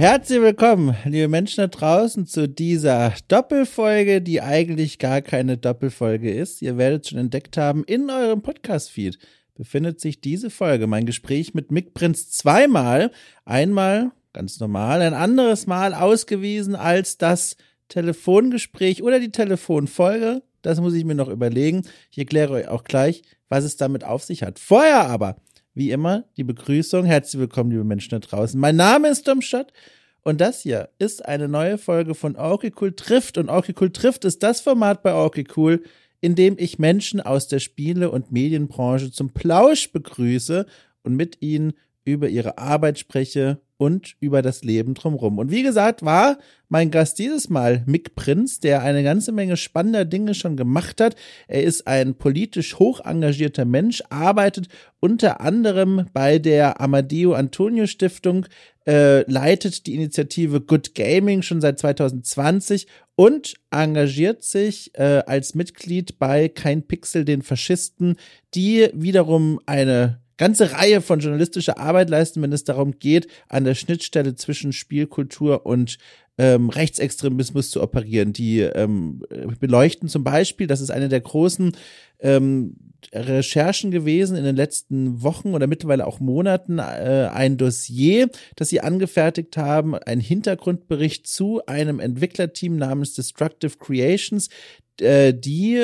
Herzlich willkommen, liebe Menschen da draußen, zu dieser Doppelfolge, die eigentlich gar keine Doppelfolge ist. Ihr werdet schon entdeckt haben, in eurem Podcast-Feed befindet sich diese Folge, mein Gespräch mit Mick Prinz zweimal. Einmal ganz normal, ein anderes Mal ausgewiesen als das Telefongespräch oder die Telefonfolge. Das muss ich mir noch überlegen. Ich erkläre euch auch gleich, was es damit auf sich hat. Vorher aber wie immer die Begrüßung. Herzlich willkommen, liebe Menschen da draußen. Mein Name ist Domstadt und das hier ist eine neue Folge von Orky Cool trifft. Und Orky Cool trifft ist das Format bei Orky Cool, in dem ich Menschen aus der Spiele- und Medienbranche zum Plausch begrüße und mit ihnen über ihre Arbeit spreche und über das Leben drumherum. Und wie gesagt, war mein Gast dieses Mal Mick Prinz, der eine ganze Menge spannender Dinge schon gemacht hat. Er ist ein politisch hoch engagierter Mensch, arbeitet unter anderem bei der Amadeo Antonio Stiftung, äh, leitet die Initiative Good Gaming schon seit 2020 und engagiert sich äh, als Mitglied bei Kein Pixel den Faschisten, die wiederum eine ganze Reihe von journalistischer Arbeit leisten, wenn es darum geht, an der Schnittstelle zwischen Spielkultur und ähm, Rechtsextremismus zu operieren. Die ähm, beleuchten zum Beispiel, das ist eine der großen ähm, Recherchen gewesen in den letzten Wochen oder mittlerweile auch Monaten, äh, ein Dossier, das sie angefertigt haben, ein Hintergrundbericht zu einem Entwicklerteam namens Destructive Creations, äh, die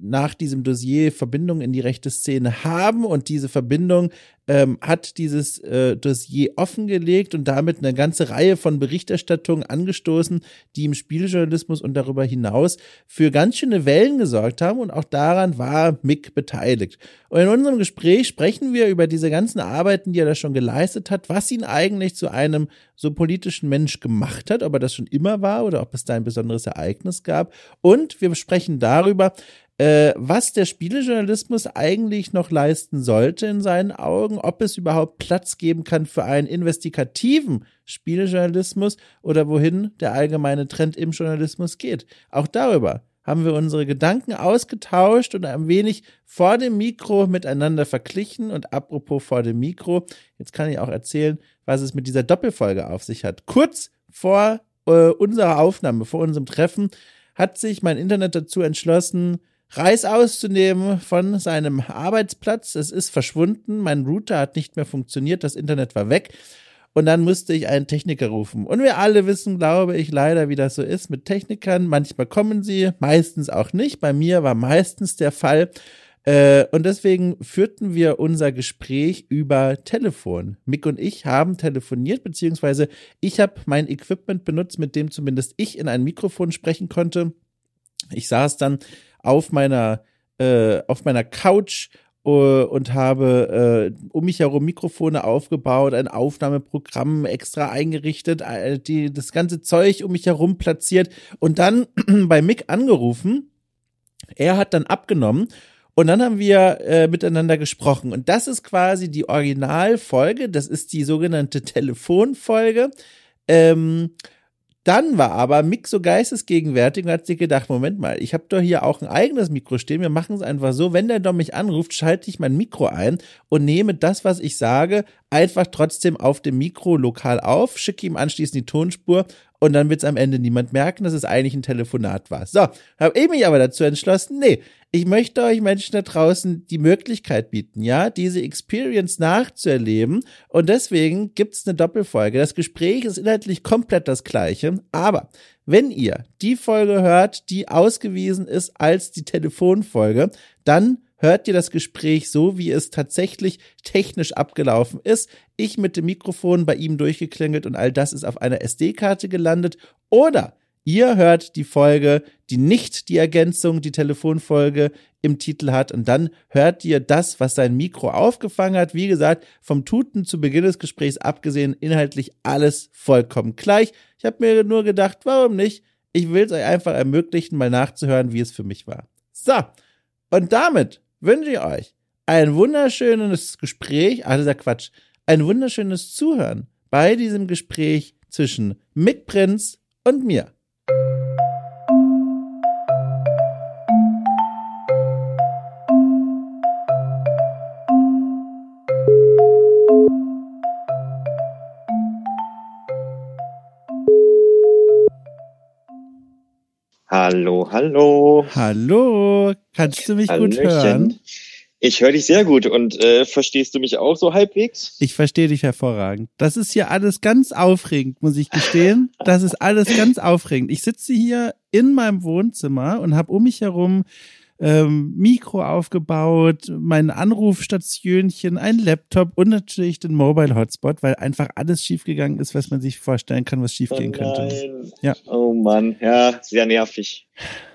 nach diesem Dossier Verbindungen in die rechte Szene haben und diese Verbindung ähm, hat dieses äh, Dossier offengelegt und damit eine ganze Reihe von Berichterstattungen angestoßen, die im Spieljournalismus und darüber hinaus für ganz schöne Wellen gesorgt haben und auch daran war Mick beteiligt. Und in unserem Gespräch sprechen wir über diese ganzen Arbeiten, die er da schon geleistet hat, was ihn eigentlich zu einem so politischen Mensch gemacht hat, ob er das schon immer war oder ob es da ein besonderes Ereignis gab. Und wir sprechen darüber, äh, was der Spielejournalismus eigentlich noch leisten sollte in seinen Augen, ob es überhaupt Platz geben kann für einen investigativen Spielejournalismus oder wohin der allgemeine Trend im Journalismus geht. Auch darüber haben wir unsere Gedanken ausgetauscht und ein wenig vor dem Mikro miteinander verglichen. Und apropos vor dem Mikro, jetzt kann ich auch erzählen, was es mit dieser Doppelfolge auf sich hat. Kurz vor äh, unserer Aufnahme, vor unserem Treffen, hat sich mein Internet dazu entschlossen, Reis auszunehmen von seinem Arbeitsplatz. Es ist verschwunden. Mein Router hat nicht mehr funktioniert. Das Internet war weg. Und dann musste ich einen Techniker rufen. Und wir alle wissen, glaube ich, leider, wie das so ist mit Technikern. Manchmal kommen sie, meistens auch nicht. Bei mir war meistens der Fall. Äh, und deswegen führten wir unser Gespräch über Telefon. Mick und ich haben telefoniert, beziehungsweise ich habe mein Equipment benutzt, mit dem zumindest ich in ein Mikrofon sprechen konnte. Ich saß dann auf meiner, äh, auf meiner Couch äh, und habe äh, um mich herum Mikrofone aufgebaut, ein Aufnahmeprogramm extra eingerichtet, äh, die, das ganze Zeug um mich herum platziert und dann bei Mick angerufen. Er hat dann abgenommen und dann haben wir äh, miteinander gesprochen. Und das ist quasi die Originalfolge. Das ist die sogenannte Telefonfolge. Ähm, dann war aber Mick so geistesgegenwärtig und hat sich gedacht, Moment mal, ich habe doch hier auch ein eigenes Mikro stehen. Wir machen es einfach so, wenn der Dom mich anruft, schalte ich mein Mikro ein und nehme das, was ich sage, einfach trotzdem auf dem Mikro lokal auf, schicke ihm anschließend die Tonspur und dann wird es am Ende niemand merken, dass es eigentlich ein Telefonat war. So, habe ich mich aber dazu entschlossen, nee, ich möchte euch Menschen da draußen die Möglichkeit bieten, ja, diese Experience nachzuerleben. Und deswegen gibt's eine Doppelfolge. Das Gespräch ist inhaltlich komplett das gleiche. Aber wenn ihr die Folge hört, die ausgewiesen ist als die Telefonfolge, dann hört ihr das Gespräch so, wie es tatsächlich technisch abgelaufen ist. Ich mit dem Mikrofon bei ihm durchgeklingelt und all das ist auf einer SD-Karte gelandet. Oder Ihr hört die Folge, die nicht die Ergänzung, die Telefonfolge im Titel hat. Und dann hört ihr das, was sein Mikro aufgefangen hat. Wie gesagt, vom Tuten zu Beginn des Gesprächs abgesehen, inhaltlich alles vollkommen gleich. Ich habe mir nur gedacht, warum nicht? Ich will es euch einfach ermöglichen, mal nachzuhören, wie es für mich war. So, und damit wünsche ich euch ein wunderschönes Gespräch, also der Quatsch, ein wunderschönes Zuhören bei diesem Gespräch zwischen Mick Prinz und mir. Hallo, hallo. Hallo, kannst du mich Hallöchen. gut hören? Ich höre dich sehr gut und äh, verstehst du mich auch so halbwegs? Ich verstehe dich hervorragend. Das ist hier alles ganz aufregend, muss ich gestehen. Das ist alles ganz aufregend. Ich sitze hier in meinem Wohnzimmer und habe um mich herum ähm, Mikro aufgebaut, mein Anrufstationchen, ein Laptop und natürlich den Mobile Hotspot, weil einfach alles schiefgegangen ist, was man sich vorstellen kann, was schiefgehen oh könnte. Ja. Oh Mann, ja, sehr nervig.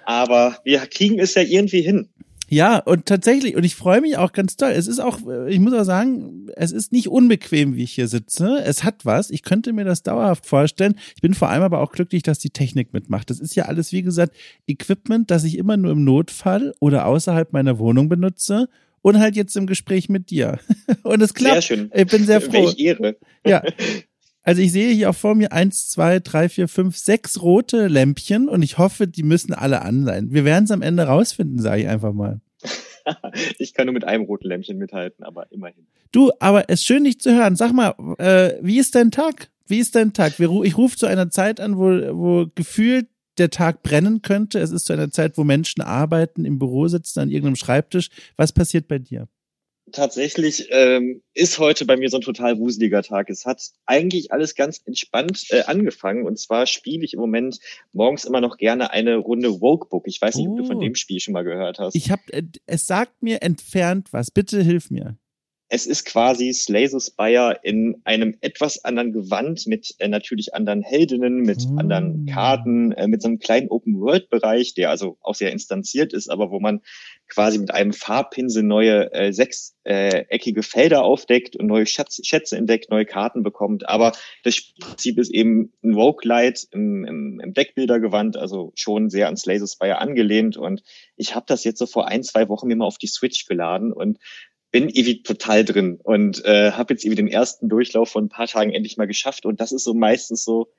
Aber wir kriegen es ja irgendwie hin. Ja, und tatsächlich, und ich freue mich auch ganz toll. Es ist auch, ich muss auch sagen, es ist nicht unbequem, wie ich hier sitze. Es hat was. Ich könnte mir das dauerhaft vorstellen. Ich bin vor allem aber auch glücklich, dass die Technik mitmacht. Das ist ja alles, wie gesagt, Equipment, das ich immer nur im Notfall oder außerhalb meiner Wohnung benutze und halt jetzt im Gespräch mit dir. Und es klappt. Sehr schön. Ich bin sehr froh. Welch Ehre. Ja. Also ich sehe hier auch vor mir eins, zwei, drei, vier, fünf, sechs rote Lämpchen und ich hoffe, die müssen alle an sein. Wir werden es am Ende rausfinden, sage ich einfach mal. ich kann nur mit einem roten Lämpchen mithalten, aber immerhin. Du, aber es ist schön, dich zu hören. Sag mal, äh, wie ist dein Tag? Wie ist dein Tag? Ich rufe zu einer Zeit an, wo, wo gefühlt der Tag brennen könnte. Es ist zu einer Zeit, wo Menschen arbeiten, im Büro sitzen, an irgendeinem Schreibtisch. Was passiert bei dir? Tatsächlich ähm, ist heute bei mir so ein total wuseliger Tag. Es hat eigentlich alles ganz entspannt äh, angefangen. Und zwar spiele ich im Moment morgens immer noch gerne eine Runde Wokebook. Ich weiß nicht, oh. ob du von oh. dem Spiel schon mal gehört hast. Ich habe, äh, es sagt mir entfernt was. Bitte hilf mir es ist quasi Slay the Spire in einem etwas anderen Gewand mit äh, natürlich anderen Heldinnen, mit mm. anderen Karten, äh, mit so einem kleinen Open-World-Bereich, der also auch sehr instanziert ist, aber wo man quasi mit einem Farbpinsel neue äh, sechseckige äh, Felder aufdeckt und neue Schatz, Schätze entdeckt, neue Karten bekommt. Aber das Prinzip ist eben ein Roguelite im, im, im Deckbildergewand, also schon sehr an Slay the Spire angelehnt. Und ich habe das jetzt so vor ein, zwei Wochen mir mal auf die Switch geladen und bin irgendwie total drin und äh, habe jetzt irgendwie den ersten Durchlauf von ein paar Tagen endlich mal geschafft und das ist so meistens so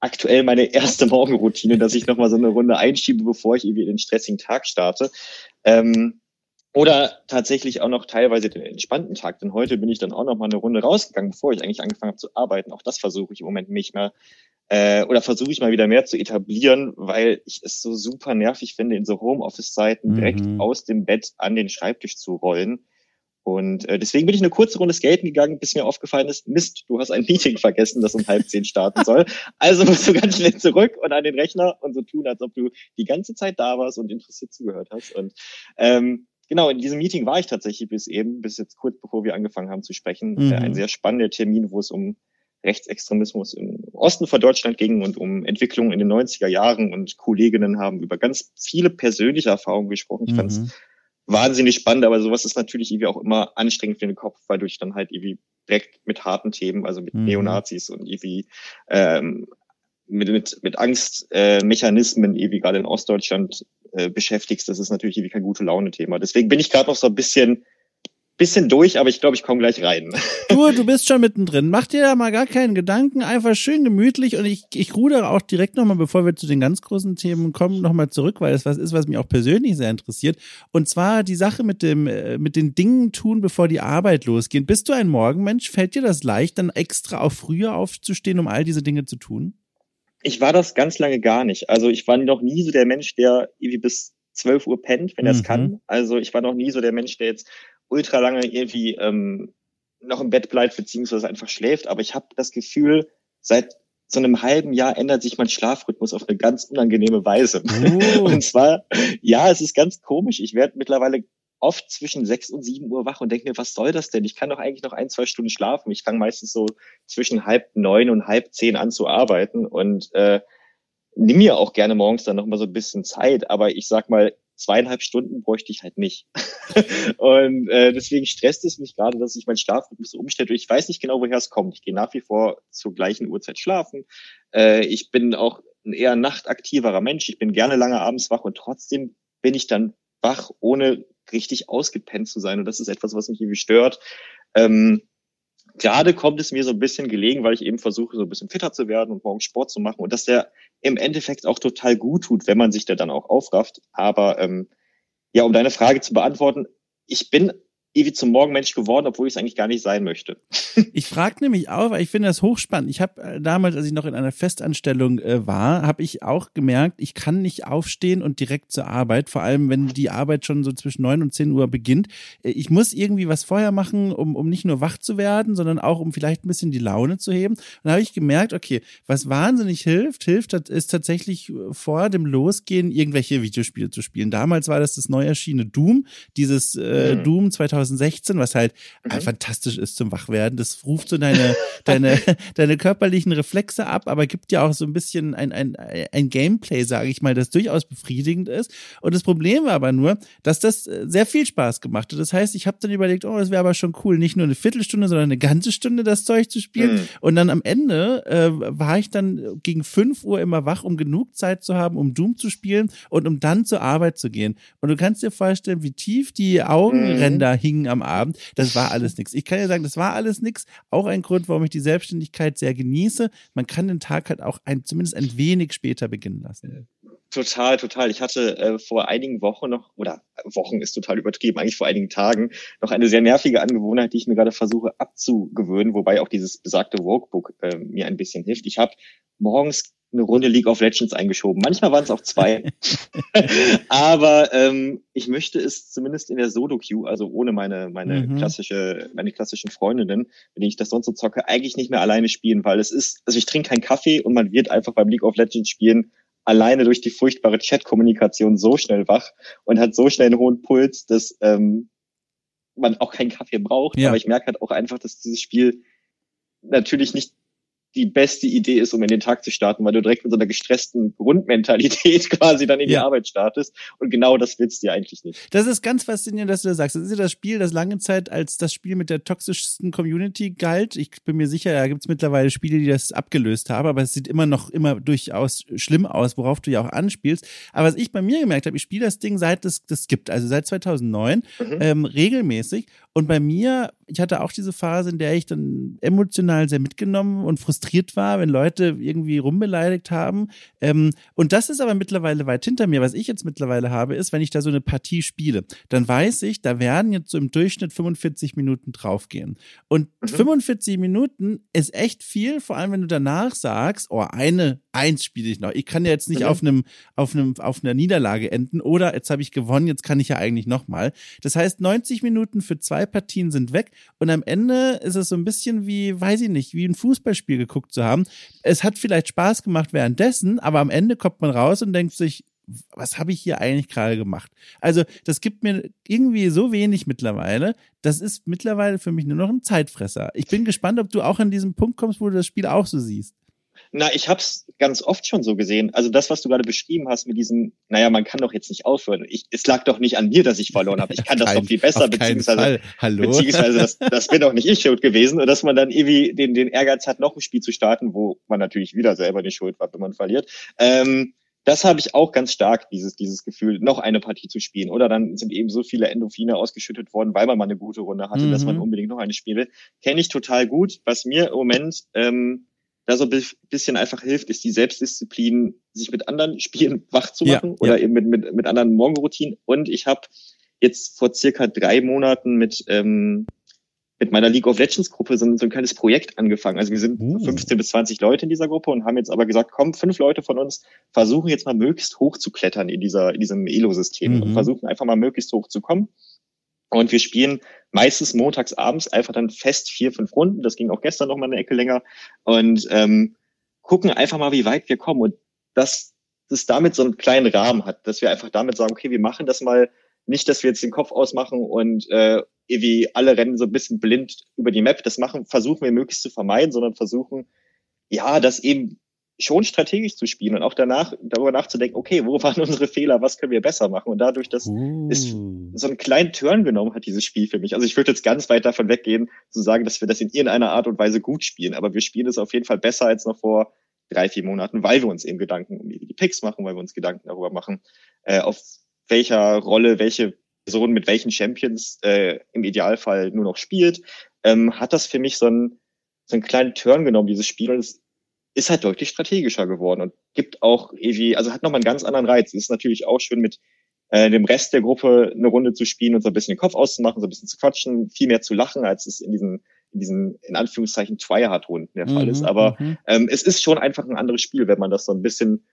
aktuell meine erste Morgenroutine, dass ich nochmal so eine Runde einschiebe, bevor ich irgendwie den stressigen Tag starte. Ähm, oder tatsächlich auch noch teilweise den entspannten Tag, denn heute bin ich dann auch noch mal eine Runde rausgegangen, bevor ich eigentlich angefangen habe zu arbeiten. Auch das versuche ich im Moment nicht mehr äh, oder versuche ich mal wieder mehr zu etablieren, weil ich es so super nervig finde, in so Homeoffice-Zeiten direkt mhm. aus dem Bett an den Schreibtisch zu rollen. Und äh, deswegen bin ich eine kurze Runde skaten gegangen, bis mir aufgefallen ist, Mist, du hast ein Meeting vergessen, das um halb zehn starten soll. Also musst du ganz schnell zurück und an den Rechner und so tun, als ob du die ganze Zeit da warst und interessiert zugehört hast. Und ähm, genau, in diesem Meeting war ich tatsächlich bis eben, bis jetzt kurz bevor wir angefangen haben zu sprechen. Mhm. Äh, ein sehr spannender Termin, wo es um Rechtsextremismus im Osten von Deutschland ging und um Entwicklungen in den 90er Jahren und Kolleginnen haben über ganz viele persönliche Erfahrungen gesprochen. Ich mhm. fand es wahnsinnig spannend, aber sowas ist natürlich irgendwie auch immer anstrengend für den Kopf, weil du dich dann halt irgendwie direkt mit harten Themen, also mit mhm. Neonazis und irgendwie ähm, mit, mit, mit Angstmechanismen, äh, irgendwie gerade in Ostdeutschland äh, beschäftigst. Das ist natürlich irgendwie kein gute Laune-Thema. Deswegen bin ich gerade noch so ein bisschen bisschen durch, aber ich glaube, ich komme gleich rein. Du, du bist schon mittendrin. Mach dir da mal gar keinen Gedanken, einfach schön gemütlich und ich, ich rudere auch direkt nochmal, bevor wir zu den ganz großen Themen kommen, nochmal zurück, weil es was ist, was mich auch persönlich sehr interessiert. Und zwar die Sache mit dem, äh, mit den Dingen tun, bevor die Arbeit losgeht. Bist du ein Morgenmensch? Fällt dir das leicht, dann extra auch früher aufzustehen, um all diese Dinge zu tun? Ich war das ganz lange gar nicht. Also ich war noch nie so der Mensch, der irgendwie bis 12 Uhr pennt, wenn er es mhm. kann. Also ich war noch nie so der Mensch, der jetzt ultra lange irgendwie ähm, noch im Bett bleibt, beziehungsweise einfach schläft. Aber ich habe das Gefühl, seit so einem halben Jahr ändert sich mein Schlafrhythmus auf eine ganz unangenehme Weise. Oh. Und zwar, ja, es ist ganz komisch. Ich werde mittlerweile oft zwischen sechs und sieben Uhr wach und denke mir, was soll das denn? Ich kann doch eigentlich noch ein, zwei Stunden schlafen. Ich fange meistens so zwischen halb neun und halb zehn an zu arbeiten und äh, nimm mir auch gerne morgens dann noch mal so ein bisschen Zeit. Aber ich sag mal, zweieinhalb Stunden bräuchte ich halt nicht. und äh, deswegen stresst es mich gerade, dass ich meinen Schlafrhythmus so umstelle. Ich weiß nicht genau, woher es kommt. Ich gehe nach wie vor zur gleichen Uhrzeit schlafen. Äh, ich bin auch ein eher nachtaktiverer Mensch. Ich bin gerne lange abends wach und trotzdem bin ich dann wach, ohne richtig ausgepennt zu sein. Und das ist etwas, was mich irgendwie stört. Ähm, gerade kommt es mir so ein bisschen gelegen, weil ich eben versuche, so ein bisschen fitter zu werden und morgens Sport zu machen und dass der im Endeffekt auch total gut tut, wenn man sich da dann auch aufrafft. Aber ähm, ja, um deine Frage zu beantworten, ich bin ewig zum Morgenmensch geworden, obwohl ich es eigentlich gar nicht sein möchte. Ich frage nämlich auch, weil ich finde das hochspannend. Ich habe äh, damals, als ich noch in einer Festanstellung äh, war, habe ich auch gemerkt, ich kann nicht aufstehen und direkt zur Arbeit, vor allem wenn die Arbeit schon so zwischen neun und zehn Uhr beginnt. Äh, ich muss irgendwie was vorher machen, um, um nicht nur wach zu werden, sondern auch um vielleicht ein bisschen die Laune zu heben. Und da habe ich gemerkt, okay, was wahnsinnig hilft, hilft, ist tatsächlich vor dem Losgehen irgendwelche Videospiele zu spielen. Damals war das das neu erschienene Doom, dieses äh, mhm. Doom 2000 2016, was halt mhm. fantastisch ist zum Wachwerden. Das ruft so deine, deine, deine körperlichen Reflexe ab, aber gibt ja auch so ein bisschen ein, ein, ein Gameplay, sage ich mal, das durchaus befriedigend ist. Und das Problem war aber nur, dass das äh, sehr viel Spaß gemacht hat. Das heißt, ich habe dann überlegt, oh, das wäre aber schon cool, nicht nur eine Viertelstunde, sondern eine ganze Stunde das Zeug zu spielen. Mhm. Und dann am Ende äh, war ich dann gegen fünf Uhr immer wach, um genug Zeit zu haben, um Doom zu spielen und um dann zur Arbeit zu gehen. Und du kannst dir vorstellen, wie tief die Augenränder mhm. hingen hingen am Abend. Das war alles nichts. Ich kann ja sagen, das war alles nichts. Auch ein Grund, warum ich die Selbstständigkeit sehr genieße. Man kann den Tag halt auch ein, zumindest ein wenig später beginnen lassen. Total, total. Ich hatte äh, vor einigen Wochen noch, oder Wochen ist total übertrieben, eigentlich vor einigen Tagen, noch eine sehr nervige Angewohnheit, die ich mir gerade versuche abzugewöhnen, wobei auch dieses besagte Workbook äh, mir ein bisschen hilft. Ich habe morgens eine Runde League of Legends eingeschoben. Manchmal waren es auch zwei. Aber ähm, ich möchte es zumindest in der Solo-Queue, also ohne meine, meine mhm. klassische, meine klassischen Freundinnen, wenn ich das sonst so zocke, eigentlich nicht mehr alleine spielen, weil es ist, also ich trinke keinen Kaffee und man wird einfach beim League of Legends spielen alleine durch die furchtbare Chat-Kommunikation so schnell wach und hat so schnell einen hohen Puls, dass ähm, man auch keinen Kaffee braucht. Ja. Aber ich merke halt auch einfach, dass dieses Spiel natürlich nicht die beste Idee ist, um in den Tag zu starten, weil du direkt mit so einer gestressten Grundmentalität quasi dann in ja. die Arbeit startest. Und genau das willst du ja eigentlich nicht. Das ist ganz faszinierend, dass du das sagst. Das ist ja das Spiel, das lange Zeit als das Spiel mit der toxischsten Community galt. Ich bin mir sicher, da gibt es mittlerweile Spiele, die das abgelöst haben, aber es sieht immer noch immer durchaus schlimm aus, worauf du ja auch anspielst. Aber was ich bei mir gemerkt habe, ich spiele das Ding seit es das gibt, also seit 2009, mhm. ähm, regelmäßig. Und bei mir, ich hatte auch diese Phase, in der ich dann emotional sehr mitgenommen und frustriert war, wenn Leute irgendwie rumbeleidigt haben. Ähm, und das ist aber mittlerweile weit hinter mir. Was ich jetzt mittlerweile habe, ist, wenn ich da so eine Partie spiele, dann weiß ich, da werden jetzt so im Durchschnitt 45 Minuten draufgehen. Und mhm. 45 Minuten ist echt viel, vor allem wenn du danach sagst, oh, eine, eins spiele ich noch. Ich kann ja jetzt nicht mhm. auf einem, auf einem, auf einer Niederlage enden oder jetzt habe ich gewonnen, jetzt kann ich ja eigentlich nochmal. Das heißt, 90 Minuten für zwei Partien sind weg und am Ende ist es so ein bisschen wie, weiß ich nicht, wie ein Fußballspiel geguckt zu haben. Es hat vielleicht Spaß gemacht währenddessen, aber am Ende kommt man raus und denkt sich, was habe ich hier eigentlich gerade gemacht? Also, das gibt mir irgendwie so wenig mittlerweile. Das ist mittlerweile für mich nur noch ein Zeitfresser. Ich bin gespannt, ob du auch an diesem Punkt kommst, wo du das Spiel auch so siehst. Na, ich habe es ganz oft schon so gesehen. Also das, was du gerade beschrieben hast mit diesem, naja, man kann doch jetzt nicht aufhören. Ich, es lag doch nicht an mir, dass ich verloren habe. Ich kann das Kein, doch viel besser, beziehungsweise, Hallo? beziehungsweise das, das bin doch nicht ich schuld gewesen. Und dass man dann irgendwie den, den Ehrgeiz hat, noch ein Spiel zu starten, wo man natürlich wieder selber nicht schuld war, wenn man verliert. Ähm, das habe ich auch ganz stark, dieses, dieses Gefühl, noch eine Partie zu spielen. Oder dann sind eben so viele Endorphine ausgeschüttet worden, weil man mal eine gute Runde hatte, mhm. dass man mhm. unbedingt noch eine spiele. Kenne ich total gut. Was mir im Moment ähm, da so ein bisschen einfach hilft, ist die Selbstdisziplin, sich mit anderen Spielen wach zu machen ja, oder ja. eben mit, mit, mit anderen Morgenroutinen. Und ich habe jetzt vor circa drei Monaten mit, ähm, mit meiner League of Legends Gruppe so, so ein kleines Projekt angefangen. Also wir sind uh. 15 bis 20 Leute in dieser Gruppe und haben jetzt aber gesagt, komm, fünf Leute von uns versuchen jetzt mal möglichst hoch zu klettern in dieser, in diesem Elo-System mhm. und versuchen einfach mal möglichst hoch zu kommen. Und wir spielen meistens montags abends einfach dann fest vier, fünf Runden. Das ging auch gestern noch mal eine Ecke länger. Und ähm, gucken einfach mal, wie weit wir kommen. Und dass das damit so einen kleinen Rahmen hat, dass wir einfach damit sagen, okay, wir machen das mal nicht, dass wir jetzt den Kopf ausmachen und äh, irgendwie alle rennen so ein bisschen blind über die Map. Das machen, versuchen wir möglichst zu vermeiden, sondern versuchen, ja, das eben schon strategisch zu spielen und auch danach darüber nachzudenken, okay, wo waren unsere Fehler, was können wir besser machen? Und dadurch, dass uh. es so einen kleinen Turn genommen hat, dieses Spiel für mich. Also ich würde jetzt ganz weit davon weggehen, zu sagen, dass wir das in irgendeiner Art und Weise gut spielen, aber wir spielen es auf jeden Fall besser als noch vor drei, vier Monaten, weil wir uns eben Gedanken um die Picks machen, weil wir uns Gedanken darüber machen, äh, auf welcher Rolle welche Person mit welchen Champions äh, im Idealfall nur noch spielt, ähm, hat das für mich so einen, so einen kleinen Turn genommen, dieses Spiel. Und es ist halt deutlich strategischer geworden und gibt auch irgendwie, also hat nochmal einen ganz anderen Reiz. Es ist natürlich auch schön mit äh, dem Rest der Gruppe eine Runde zu spielen und so ein bisschen den Kopf auszumachen, so ein bisschen zu quatschen, viel mehr zu lachen, als es in diesen in diesen, in Anführungszeichen, Tryhard-Runden der Fall ist. Mhm, Aber mhm. ähm, es ist schon einfach ein anderes Spiel, wenn man das so ein bisschen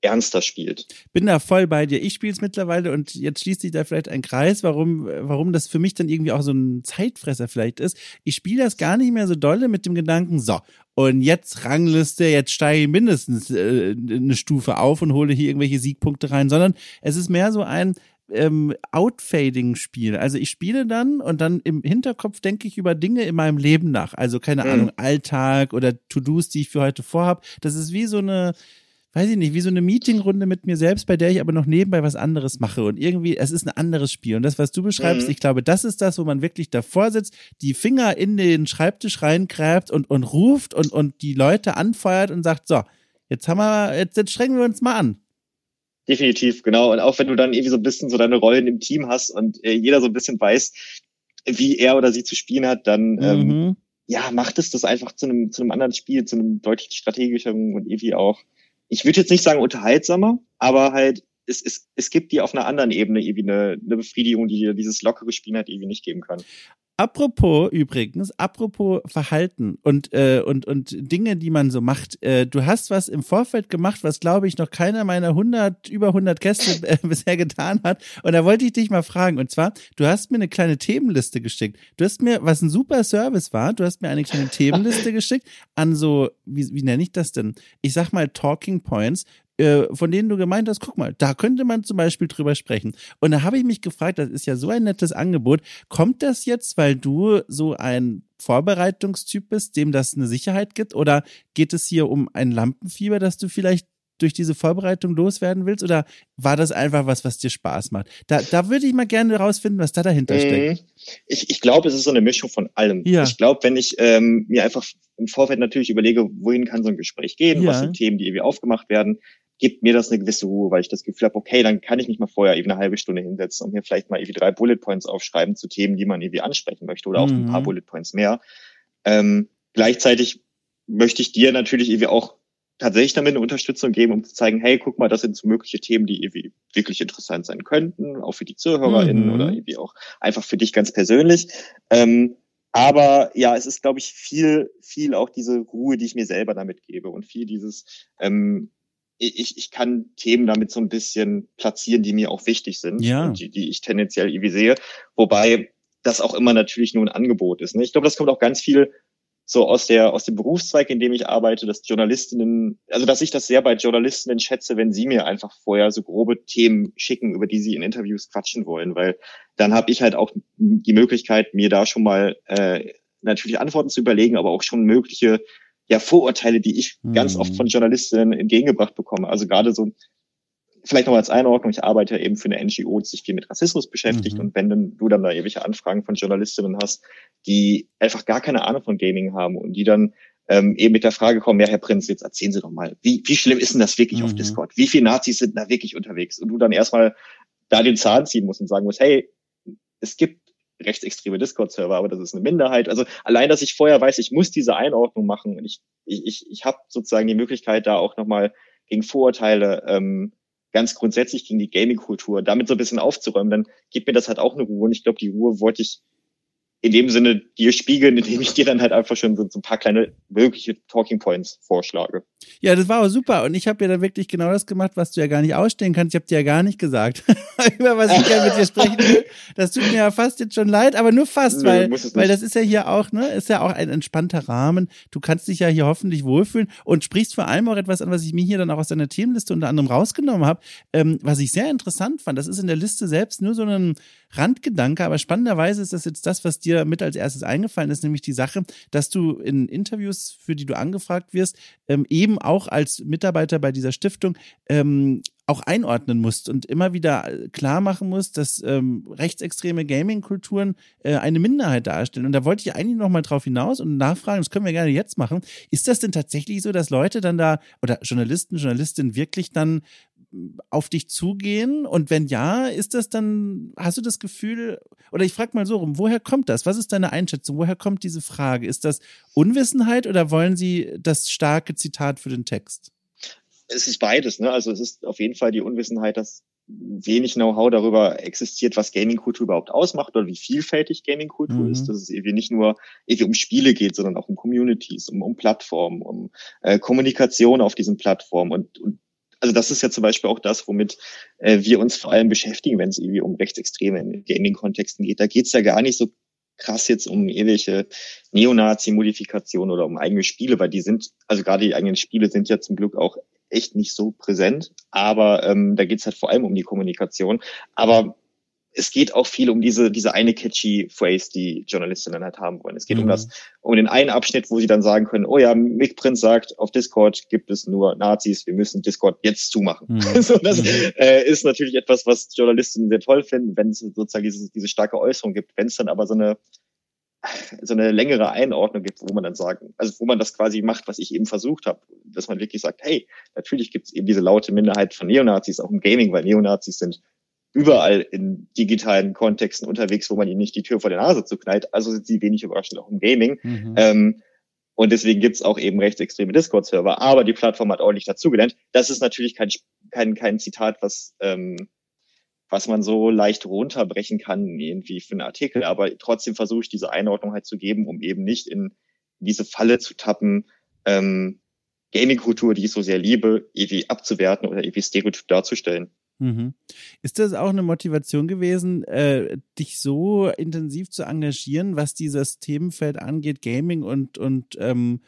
ernster spielt. Bin da voll bei dir. Ich spiele es mittlerweile und jetzt schließt sich da vielleicht ein Kreis, warum, warum das für mich dann irgendwie auch so ein Zeitfresser vielleicht ist. Ich spiele das gar nicht mehr so dolle mit dem Gedanken, so, und jetzt Rangliste, jetzt steige ich mindestens äh, eine Stufe auf und hole hier irgendwelche Siegpunkte rein, sondern es ist mehr so ein, ähm, Outfading-Spiel. Also ich spiele dann und dann im Hinterkopf denke ich über Dinge in meinem Leben nach. Also keine mhm. Ahnung, Alltag oder To-Dos, die ich für heute vorhab. Das ist wie so eine, weiß ich nicht, wie so eine Meetingrunde mit mir selbst, bei der ich aber noch nebenbei was anderes mache. Und irgendwie, es ist ein anderes Spiel. Und das, was du beschreibst, mhm. ich glaube, das ist das, wo man wirklich davor sitzt, die Finger in den Schreibtisch reingräbt und, und ruft und, und die Leute anfeuert und sagt, so, jetzt haben wir, jetzt, jetzt strengen wir uns mal an. Definitiv, genau. Und auch wenn du dann irgendwie so ein bisschen so deine Rollen im Team hast und äh, jeder so ein bisschen weiß, wie er oder sie zu spielen hat, dann ähm, mhm. ähm, ja, macht es das einfach zu einem, zu einem anderen Spiel, zu einem deutlich strategischeren und irgendwie auch, ich würde jetzt nicht sagen unterhaltsamer, aber halt, es, es, es gibt dir auf einer anderen Ebene irgendwie eine, eine Befriedigung, die dir dieses lockere Spiel halt irgendwie nicht geben kann. Apropos übrigens, apropos Verhalten und, äh, und, und Dinge, die man so macht. Äh, du hast was im Vorfeld gemacht, was glaube ich noch keiner meiner 100, über 100 Gäste äh, bisher getan hat. Und da wollte ich dich mal fragen. Und zwar, du hast mir eine kleine Themenliste geschickt. Du hast mir, was ein super Service war, du hast mir eine kleine Themenliste geschickt an so, wie, wie nenne ich das denn? Ich sag mal Talking Points von denen du gemeint hast, guck mal, da könnte man zum Beispiel drüber sprechen. Und da habe ich mich gefragt, das ist ja so ein nettes Angebot. Kommt das jetzt, weil du so ein Vorbereitungstyp bist, dem das eine Sicherheit gibt? Oder geht es hier um ein Lampenfieber, dass du vielleicht durch diese Vorbereitung loswerden willst? Oder war das einfach was, was dir Spaß macht? Da, da würde ich mal gerne rausfinden, was da dahinter mhm. steckt. Ich, ich glaube, es ist so eine Mischung von allem. Ja. Ich glaube, wenn ich ähm, mir einfach im Vorfeld natürlich überlege, wohin kann so ein Gespräch gehen, ja. was sind Themen, die irgendwie aufgemacht werden, gibt mir das eine gewisse Ruhe, weil ich das Gefühl habe, okay, dann kann ich mich mal vorher eben eine halbe Stunde hinsetzen und mir vielleicht mal irgendwie drei Bullet Points aufschreiben zu Themen, die man irgendwie ansprechen möchte oder auch mhm. ein paar mhm. Bullet Points mehr. Ähm, gleichzeitig möchte ich dir natürlich irgendwie auch tatsächlich damit eine Unterstützung geben, um zu zeigen, hey, guck mal, das sind so mögliche Themen, die irgendwie wirklich interessant sein könnten, auch für die ZuhörerInnen mhm. oder irgendwie auch einfach für dich ganz persönlich. Ähm, aber ja, es ist, glaube ich, viel, viel auch diese Ruhe, die ich mir selber damit gebe und viel dieses, ähm, ich, ich kann Themen damit so ein bisschen platzieren, die mir auch wichtig sind ja. und die, die ich tendenziell irgendwie sehe. Wobei das auch immer natürlich nur ein Angebot ist. Ne? Ich glaube, das kommt auch ganz viel so aus der aus dem Berufszweig, in dem ich arbeite, dass Journalistinnen, also dass ich das sehr bei Journalistinnen schätze, wenn sie mir einfach vorher so grobe Themen schicken, über die sie in Interviews quatschen wollen, weil dann habe ich halt auch die Möglichkeit, mir da schon mal äh, natürlich Antworten zu überlegen, aber auch schon mögliche ja Vorurteile, die ich mhm. ganz oft mhm. von Journalistinnen entgegengebracht bekomme. Also gerade so, vielleicht noch als Einordnung, ich arbeite ja eben für eine NGO, die sich viel mit Rassismus beschäftigt. Mhm. Und wenn dann, du dann da ewige Anfragen von Journalistinnen hast, die einfach gar keine Ahnung von Gaming haben und die dann ähm, eben mit der Frage kommen, ja, Herr Prinz, jetzt erzählen Sie doch mal, wie, wie schlimm ist denn das wirklich mhm. auf Discord? Wie viele Nazis sind da wirklich unterwegs? Und du dann erstmal da den Zahn ziehen musst und sagen musst, hey, es gibt rechtsextreme Discord-Server, aber das ist eine Minderheit. Also allein, dass ich vorher weiß, ich muss diese Einordnung machen und ich, ich, ich, habe sozusagen die Möglichkeit, da auch nochmal gegen Vorurteile ähm, ganz grundsätzlich gegen die Gaming-Kultur damit so ein bisschen aufzuräumen, dann gibt mir das halt auch eine Ruhe. Und ich glaube, die Ruhe wollte ich in dem Sinne dir spiegeln, indem ich dir dann halt einfach schon so, so ein paar kleine mögliche Talking Points vorschlage. Ja, das war auch super. Und ich habe ja da wirklich genau das gemacht, was du ja gar nicht ausstehen kannst. Ich habe dir ja gar nicht gesagt, über was ich gerne mit dir sprechen will. Das tut mir ja fast jetzt schon leid, aber nur fast, weil, weil das ist ja hier auch, ne, ist ja auch ein entspannter Rahmen. Du kannst dich ja hier hoffentlich wohlfühlen und sprichst vor allem auch etwas an, was ich mir hier dann auch aus deiner Themenliste unter anderem rausgenommen habe, ähm, was ich sehr interessant fand. Das ist in der Liste selbst nur so ein Randgedanke, aber spannenderweise ist das jetzt das, was dir mit als erstes eingefallen ist, nämlich die Sache, dass du in Interviews, für die du angefragt wirst, ähm, eben auch als Mitarbeiter bei dieser Stiftung ähm, auch einordnen musst und immer wieder äh, klar machen musst, dass ähm, rechtsextreme Gaming-Kulturen äh, eine Minderheit darstellen. Und da wollte ich eigentlich noch mal drauf hinaus und nachfragen, das können wir gerne jetzt machen. Ist das denn tatsächlich so, dass Leute dann da oder Journalisten, Journalistinnen wirklich dann auf dich zugehen? Und wenn ja, ist das dann, hast du das Gefühl, oder ich frage mal so rum, woher kommt das? Was ist deine Einschätzung? Woher kommt diese Frage? Ist das Unwissenheit oder wollen sie das starke Zitat für den Text? Es ist beides, ne? Also es ist auf jeden Fall die Unwissenheit, dass wenig Know-how darüber existiert, was Gaming-Kultur überhaupt ausmacht oder wie vielfältig Gaming-Kultur mhm. ist, dass es irgendwie nicht nur irgendwie um Spiele geht, sondern auch um Communities, um, um Plattformen, um äh, Kommunikation auf diesen Plattformen und, und also das ist ja zum Beispiel auch das, womit äh, wir uns vor allem beschäftigen, wenn es irgendwie um Rechtsextreme in Gaming-Kontexten geht. Da geht es ja gar nicht so krass jetzt um irgendwelche Neonazi-Modifikationen oder um eigene Spiele, weil die sind, also gerade die eigenen Spiele sind ja zum Glück auch echt nicht so präsent. Aber ähm, da geht's halt vor allem um die Kommunikation. Aber es geht auch viel um diese, diese eine catchy Phrase, die Journalistinnen halt haben wollen. Es geht mhm. um das, um den einen Abschnitt, wo sie dann sagen können, oh ja, Mick Prince sagt, auf Discord gibt es nur Nazis, wir müssen Discord jetzt zumachen. Mhm. so, das mhm. äh, ist natürlich etwas, was Journalistinnen sehr toll finden, wenn es sozusagen diese, diese starke Äußerung gibt. Wenn es dann aber so eine, so eine längere Einordnung gibt, wo man dann sagen, also wo man das quasi macht, was ich eben versucht habe, dass man wirklich sagt, hey, natürlich gibt es eben diese laute Minderheit von Neonazis auch im Gaming, weil Neonazis sind überall in digitalen Kontexten unterwegs, wo man ihnen nicht die Tür vor der Nase zuknallt. Also sind sie wenig überraschend auch im Gaming. Mhm. Ähm, und deswegen gibt's auch eben rechtsextreme Discord-Server. Aber die Plattform hat ordentlich dazugelernt. Das ist natürlich kein, kein, kein Zitat, was, ähm, was man so leicht runterbrechen kann, irgendwie für einen Artikel. Aber trotzdem versuche ich diese Einordnung halt zu geben, um eben nicht in diese Falle zu tappen, ähm, Gaming-Kultur, die ich so sehr liebe, irgendwie abzuwerten oder irgendwie stereotyp darzustellen. Mhm. Ist das auch eine Motivation gewesen, äh, dich so intensiv zu engagieren, was dieses Themenfeld angeht, Gaming und, und ähm,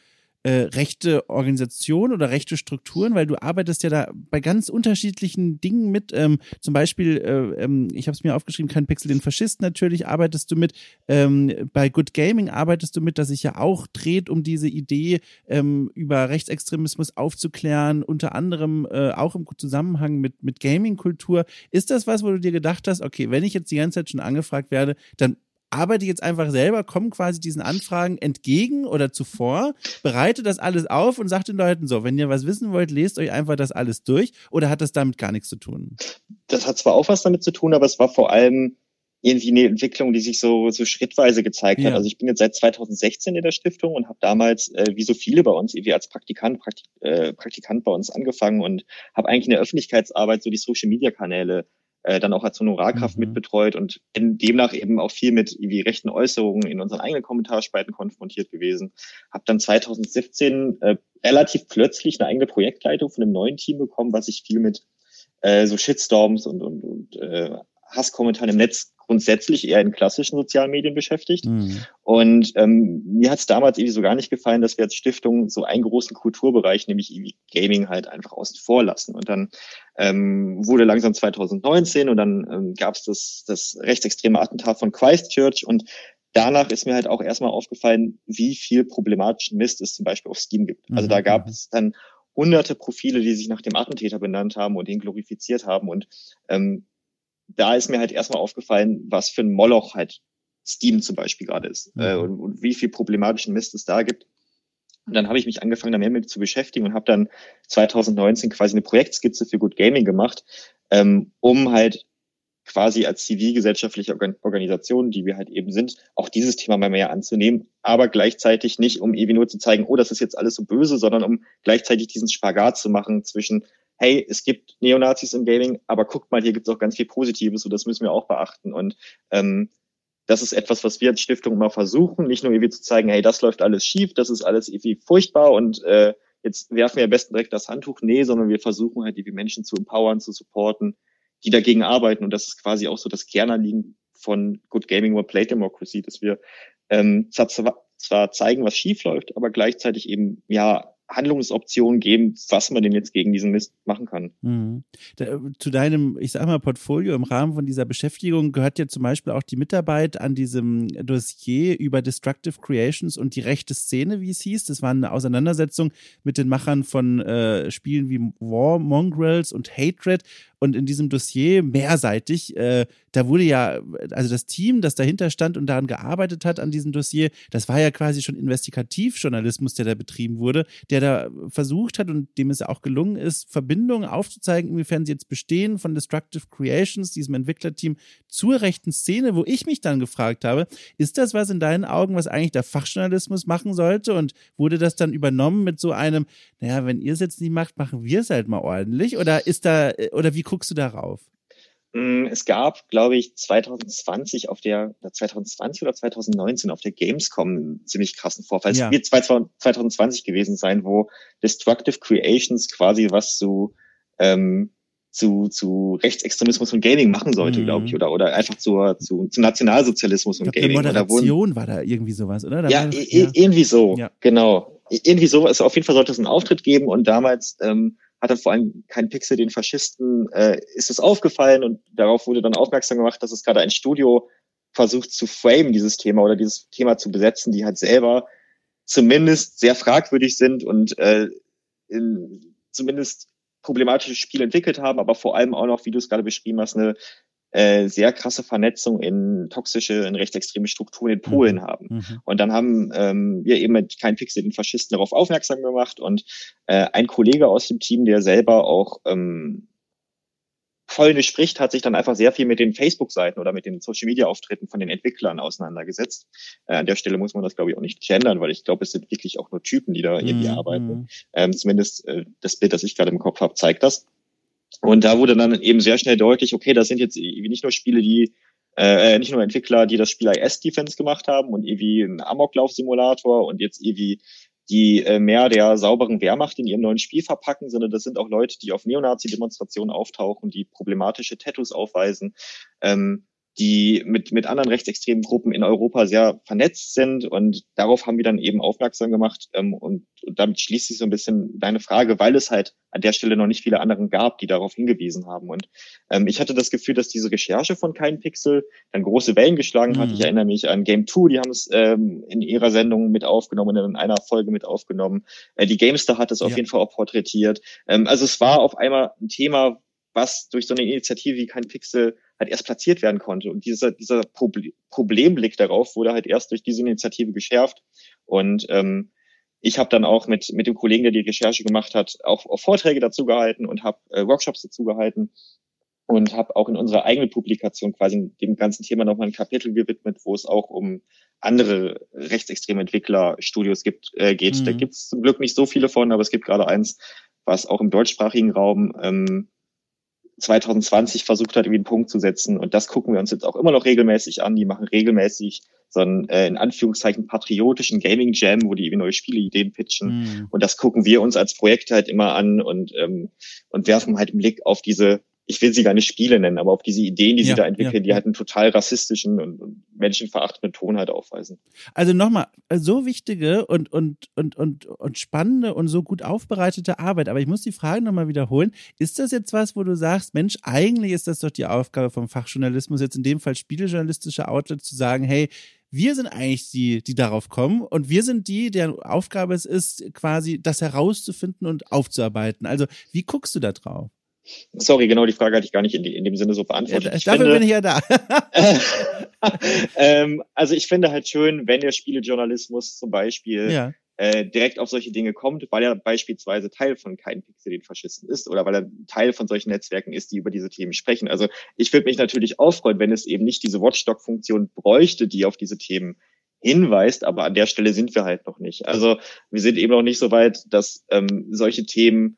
äh, rechte Organisation oder rechte Strukturen, weil du arbeitest ja da bei ganz unterschiedlichen Dingen mit. Ähm, zum Beispiel, äh, ähm, ich habe es mir aufgeschrieben, kein Pixel den Faschisten natürlich arbeitest du mit. Ähm, bei Good Gaming arbeitest du mit, dass sich ja auch dreht um diese Idee, ähm, über Rechtsextremismus aufzuklären, unter anderem äh, auch im Zusammenhang mit, mit Gaming-Kultur. Ist das was, wo du dir gedacht hast, okay, wenn ich jetzt die ganze Zeit schon angefragt werde, dann arbeite jetzt einfach selber, komme quasi diesen Anfragen entgegen oder zuvor, bereite das alles auf und sage den Leuten so, wenn ihr was wissen wollt, lest euch einfach das alles durch oder hat das damit gar nichts zu tun? Das hat zwar auch was damit zu tun, aber es war vor allem irgendwie eine Entwicklung, die sich so, so schrittweise gezeigt ja. hat. Also ich bin jetzt seit 2016 in der Stiftung und habe damals, äh, wie so viele bei uns, irgendwie als Praktikant, Praktik, äh, Praktikant bei uns angefangen und habe eigentlich in der Öffentlichkeitsarbeit so die Social-Media-Kanäle äh, dann auch als Honorarkraft mhm. mitbetreut und bin demnach eben auch viel mit wie rechten Äußerungen in unseren eigenen Kommentarspalten konfrontiert gewesen. Habe dann 2017 äh, relativ plötzlich eine eigene Projektleitung von einem neuen Team bekommen, was sich viel mit äh, so Shitstorms und, und, und äh, Hasskommentaren im Netz grundsätzlich eher in klassischen sozialen Medien beschäftigt. Mhm. Und ähm, mir hat es damals irgendwie so gar nicht gefallen, dass wir als Stiftung so einen großen Kulturbereich, nämlich irgendwie Gaming, halt einfach außen vor lassen. Und dann ähm, wurde langsam 2019 und dann ähm, gab es das, das rechtsextreme Attentat von Christchurch und danach ist mir halt auch erstmal aufgefallen, wie viel problematischen Mist es zum Beispiel auf Steam gibt. Also da mhm. gab es dann hunderte Profile, die sich nach dem Attentäter benannt haben und ihn glorifiziert haben. Und ähm, da ist mir halt erstmal aufgefallen, was für ein Moloch halt Steam zum Beispiel gerade ist mhm. äh, und, und, wie viel problematischen Mist es da gibt. Und dann habe ich mich angefangen, da mehr mit zu beschäftigen und habe dann 2019 quasi eine Projektskizze für Good Gaming gemacht, ähm, um halt quasi als zivilgesellschaftliche Organisation, die wir halt eben sind, auch dieses Thema mal mehr anzunehmen, aber gleichzeitig nicht, um irgendwie nur zu zeigen, oh, das ist jetzt alles so böse, sondern um gleichzeitig diesen Spagat zu machen zwischen hey, es gibt Neonazis im Gaming, aber guckt mal, hier gibt es auch ganz viel Positives und das müssen wir auch beachten. Und ähm, das ist etwas, was wir als Stiftung immer versuchen, nicht nur irgendwie zu zeigen, hey, das läuft alles schief, das ist alles irgendwie furchtbar und äh, jetzt werfen wir am besten direkt das Handtuch. Nee, sondern wir versuchen halt irgendwie Menschen zu empowern, zu supporten, die dagegen arbeiten. Und das ist quasi auch so das Kernanliegen von Good Gaming or Play Democracy, dass wir ähm, zwar, zwar zeigen, was schief läuft, aber gleichzeitig eben ja Handlungsoptionen geben, was man denn jetzt gegen diesen Mist machen kann. Mhm. Da, zu deinem, ich sag mal, Portfolio im Rahmen von dieser Beschäftigung gehört ja zum Beispiel auch die Mitarbeit an diesem Dossier über Destructive Creations und die rechte Szene, wie es hieß. Das war eine Auseinandersetzung mit den Machern von äh, Spielen wie War, Mongrels und Hatred. Und in diesem Dossier mehrseitig, äh, da wurde ja, also das Team, das dahinter stand und daran gearbeitet hat an diesem Dossier, das war ja quasi schon Investigativjournalismus, der da betrieben wurde, der da versucht hat und dem es auch gelungen ist, Verbindungen aufzuzeigen, inwiefern sie jetzt bestehen von Destructive Creations, diesem Entwicklerteam, zur rechten Szene, wo ich mich dann gefragt habe, ist das was in deinen Augen, was eigentlich der Fachjournalismus machen sollte? Und wurde das dann übernommen mit so einem, naja, wenn ihr es jetzt nicht macht, machen wir es halt mal ordentlich? Oder ist da, oder wie guckst du darauf? Mm, es gab, glaube ich, 2020 auf der, 2020 oder 2019 auf der Gamescom einen ziemlich krassen Vorfall. Ja. Es wird 2020 gewesen sein, wo Destructive Creations quasi was zu, ähm, zu, zu Rechtsextremismus und Gaming machen sollte, mhm. glaube ich, oder, oder einfach zur, zu, zu Nationalsozialismus und glaub, Gaming. Moderation war da irgendwie sowas, oder? Da ja, das, ja, irgendwie so, ja. genau. Irgendwie so, also auf jeden Fall sollte es einen Auftritt geben und damals ähm, hat dann vor allem kein Pixel den Faschisten, äh, ist es aufgefallen und darauf wurde dann aufmerksam gemacht, dass es gerade ein Studio versucht zu frame, dieses Thema oder dieses Thema zu besetzen, die halt selber zumindest sehr fragwürdig sind und äh, in, zumindest problematische Spiele entwickelt haben, aber vor allem auch noch, wie du es gerade beschrieben hast, eine äh, sehr krasse Vernetzung in toxische, in rechtsextreme Strukturen in Polen mhm. haben. Mhm. Und dann haben ähm, wir eben mit kein Pixel den Faschisten darauf aufmerksam gemacht und äh, ein Kollege aus dem Team, der selber auch ähm, Polnisch spricht, hat sich dann einfach sehr viel mit den Facebook-Seiten oder mit den Social-Media-Auftritten von den Entwicklern auseinandergesetzt. Äh, an der Stelle muss man das, glaube ich, auch nicht gendern, weil ich glaube, es sind wirklich auch nur Typen, die da irgendwie mhm. arbeiten. Ähm, zumindest äh, das Bild, das ich gerade im Kopf habe, zeigt das. Und da wurde dann eben sehr schnell deutlich, okay, das sind jetzt nicht nur Spiele, die äh, nicht nur Entwickler, die das Spiel IS Defense gemacht haben und irgendwie ein Amoklauf-Simulator und jetzt irgendwie die äh, mehr der sauberen Wehrmacht in ihrem neuen Spiel verpacken, sondern das sind auch Leute, die auf Neonazi-Demonstrationen auftauchen, die problematische Tattoos aufweisen. Ähm, die mit, mit anderen rechtsextremen Gruppen in Europa sehr vernetzt sind. Und darauf haben wir dann eben aufmerksam gemacht. Ähm, und, und damit schließt sich so ein bisschen deine Frage, weil es halt an der Stelle noch nicht viele anderen gab, die darauf hingewiesen haben. Und ähm, ich hatte das Gefühl, dass diese Recherche von Kein Pixel dann große Wellen geschlagen hat. Mhm. Ich erinnere mich an Game 2, die haben es ähm, in ihrer Sendung mit aufgenommen, in einer Folge mit aufgenommen. Äh, die Gamestar hat es ja. auf jeden Fall auch porträtiert. Ähm, also es war auf einmal ein Thema, was durch so eine Initiative wie Kein Pixel halt erst platziert werden konnte. Und dieser, dieser Proble Problemblick darauf wurde halt erst durch diese Initiative geschärft. Und ähm, ich habe dann auch mit, mit dem Kollegen, der die Recherche gemacht hat, auch, auch Vorträge dazu gehalten und habe äh, Workshops dazu gehalten und habe auch in unserer eigenen Publikation quasi dem ganzen Thema nochmal ein Kapitel gewidmet, wo es auch um andere rechtsextreme Entwicklerstudios gibt, äh, geht. Mhm. Da gibt es zum Glück nicht so viele von, aber es gibt gerade eins, was auch im deutschsprachigen Raum ähm, 2020 versucht hat, irgendwie einen Punkt zu setzen. Und das gucken wir uns jetzt auch immer noch regelmäßig an. Die machen regelmäßig so einen, äh, in Anführungszeichen, patriotischen Gaming Jam, wo die irgendwie neue Spieleideen pitchen. Mhm. Und das gucken wir uns als Projekt halt immer an und, ähm, und werfen halt einen Blick auf diese ich will sie gar nicht Spiele nennen, aber auf diese Ideen, die ja, sie da entwickeln, ja. die halt einen total rassistischen und, und menschenverachtenden Ton halt aufweisen. Also nochmal, so wichtige und, und, und, und, und spannende und so gut aufbereitete Arbeit, aber ich muss die Frage nochmal wiederholen. Ist das jetzt was, wo du sagst, Mensch, eigentlich ist das doch die Aufgabe vom Fachjournalismus, jetzt in dem Fall spielejournalistische Outlets zu sagen, hey, wir sind eigentlich die, die darauf kommen und wir sind die, deren Aufgabe es ist, quasi das herauszufinden und aufzuarbeiten. Also, wie guckst du da drauf? Sorry, genau die Frage hatte ich gar nicht in, die, in dem Sinne so beantwortet. Ja, dafür finde, bin ich ja da. ähm, also ich finde halt schön, wenn der Spielejournalismus zum Beispiel ja. äh, direkt auf solche Dinge kommt, weil er beispielsweise Teil von kein Pixel den Faschisten ist oder weil er Teil von solchen Netzwerken ist, die über diese Themen sprechen. Also ich würde mich natürlich auch freuen, wenn es eben nicht diese Watchdog-Funktion bräuchte, die auf diese Themen hinweist, aber an der Stelle sind wir halt noch nicht. Also wir sind eben noch nicht so weit, dass ähm, solche Themen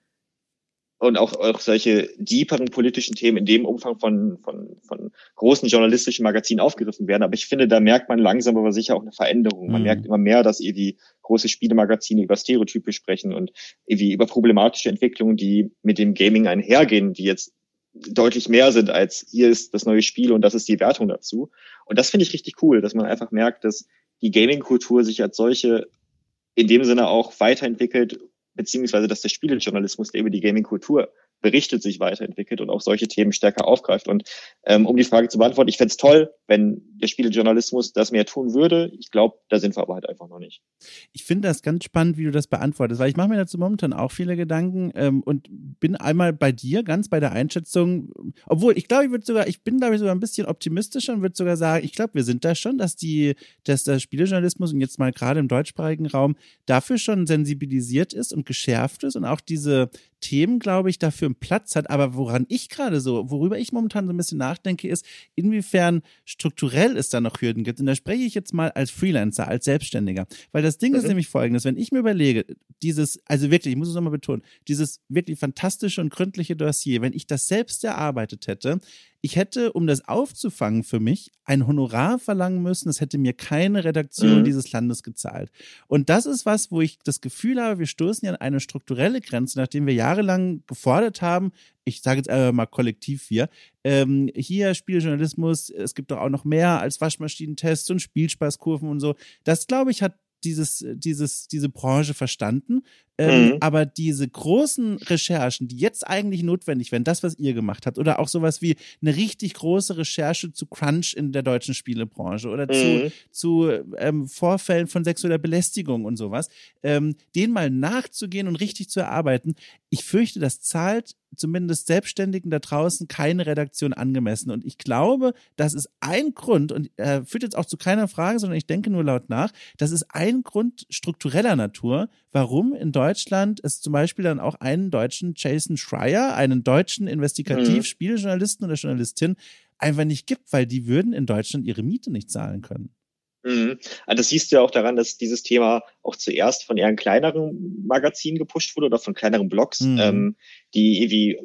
und auch, auch solche deeperen politischen Themen in dem Umfang von, von, von großen journalistischen Magazinen aufgegriffen werden. Aber ich finde, da merkt man langsam aber sicher auch eine Veränderung. Man mhm. merkt immer mehr, dass irgendwie große Spielemagazine über Stereotype sprechen und irgendwie über problematische Entwicklungen, die mit dem Gaming einhergehen, die jetzt deutlich mehr sind als hier ist das neue Spiel und das ist die Wertung dazu. Und das finde ich richtig cool, dass man einfach merkt, dass die Gaming-Kultur sich als solche in dem Sinne auch weiterentwickelt beziehungsweise dass der Spielejournalismus, der über die Gaming-Kultur berichtet, sich weiterentwickelt und auch solche Themen stärker aufgreift. Und ähm, um die Frage zu beantworten, ich fände es toll, wenn der Spielejournalismus das mehr tun würde. Ich glaube, da sind wir aber halt einfach noch nicht. Ich finde das ganz spannend, wie du das beantwortest, weil ich mache mir dazu momentan auch viele Gedanken ähm, und bin einmal bei dir, ganz bei der Einschätzung, obwohl ich glaube, ich würde sogar, ich bin glaube ich sogar ein bisschen optimistischer und würde sogar sagen, ich glaube, wir sind da schon, dass die, dass der Spielejournalismus und jetzt mal gerade im deutschsprachigen Raum dafür schon sensibilisiert ist und geschärft ist und auch diese Themen, glaube ich, dafür einen Platz hat. Aber woran ich gerade so, worüber ich momentan so ein bisschen nachdenke, ist, inwiefern strukturell es da noch Hürden gibt. Und da spreche ich jetzt mal als Freelancer, als Selbstständiger. Weil das Ding mhm. ist nämlich folgendes, wenn ich mir überlege, dieses, also wirklich, ich muss es nochmal betonen, dieses wirklich fantastische und gründliche Dossier, wenn ich das selbst erarbeitet hätte, ich hätte, um das aufzufangen für mich, ein Honorar verlangen müssen. Das hätte mir keine Redaktion mhm. dieses Landes gezahlt. Und das ist was, wo ich das Gefühl habe, wir stoßen ja an eine strukturelle Grenze, nachdem wir jahrelang gefordert haben, ich sage jetzt einfach mal kollektiv hier, ähm, hier Spieljournalismus, es gibt doch auch noch mehr als Waschmaschinentests und Spielspaßkurven und so. Das, glaube ich, hat dieses, dieses, diese Branche verstanden. Ähm, mhm. Aber diese großen Recherchen, die jetzt eigentlich notwendig wären, das, was ihr gemacht habt, oder auch sowas wie eine richtig große Recherche zu Crunch in der deutschen Spielebranche oder mhm. zu, zu ähm, Vorfällen von sexueller Belästigung und sowas, ähm, denen mal nachzugehen und richtig zu erarbeiten, ich fürchte, das zahlt zumindest Selbstständigen da draußen keine Redaktion angemessen. Und ich glaube, das ist ein Grund, und er führt jetzt auch zu keiner Frage, sondern ich denke nur laut nach, das ist ein Grund struktureller Natur, warum in Deutschland es zum Beispiel dann auch einen deutschen Jason Schreier, einen deutschen Investigativ-Spielejournalisten oder Journalistin einfach nicht gibt, weil die würden in Deutschland ihre Miete nicht zahlen können. Mhm. Also das siehst du ja auch daran, dass dieses Thema auch zuerst von eher kleineren Magazinen gepusht wurde oder von kleineren Blogs, mhm. ähm, die irgendwie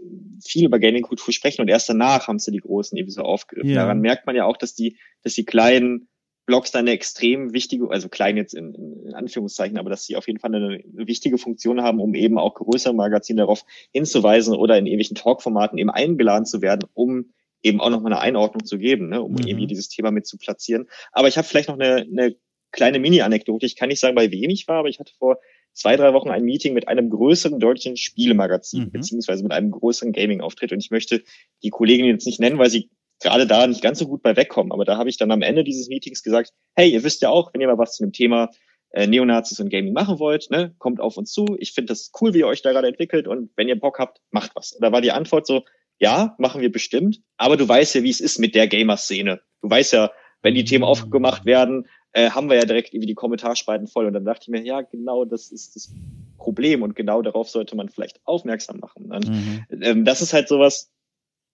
viel über Gaming-Kultur sprechen und erst danach haben sie die großen irgendwie so aufgegriffen. Ja. Daran merkt man ja auch, dass die, dass die kleinen Blogs da eine extrem wichtige, also klein jetzt in, in Anführungszeichen, aber dass sie auf jeden Fall eine, wichtige Funktion haben, um eben auch größere Magazine darauf hinzuweisen oder in ähnlichen Talkformaten eben eingeladen zu werden, um eben auch nochmal eine Einordnung zu geben, ne, um mhm. irgendwie dieses Thema mit zu platzieren. Aber ich habe vielleicht noch eine, eine kleine Mini-Anekdote. Ich kann nicht sagen, bei wem ich war, aber ich hatte vor zwei, drei Wochen ein Meeting mit einem größeren deutschen Spielemagazin, mhm. beziehungsweise mit einem größeren Gaming-Auftritt. Und ich möchte die Kollegin jetzt nicht nennen, weil sie gerade da nicht ganz so gut bei wegkommen. Aber da habe ich dann am Ende dieses Meetings gesagt, hey, ihr wisst ja auch, wenn ihr mal was zu dem Thema äh, Neonazis und Gaming machen wollt, ne, kommt auf uns zu. Ich finde das cool, wie ihr euch da gerade entwickelt und wenn ihr Bock habt, macht was. Und da war die Antwort so, ja, machen wir bestimmt, aber du weißt ja, wie es ist mit der Gamer-Szene. Du weißt ja, wenn die Themen aufgemacht werden, äh, haben wir ja direkt irgendwie die Kommentarspalten voll. Und dann dachte ich mir, ja, genau das ist das Problem und genau darauf sollte man vielleicht aufmerksam machen. Und, mhm. ähm, das ist halt sowas,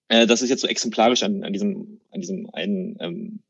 äh, das ist jetzt so exemplarisch an, an diesem, an diesem einen, ähm,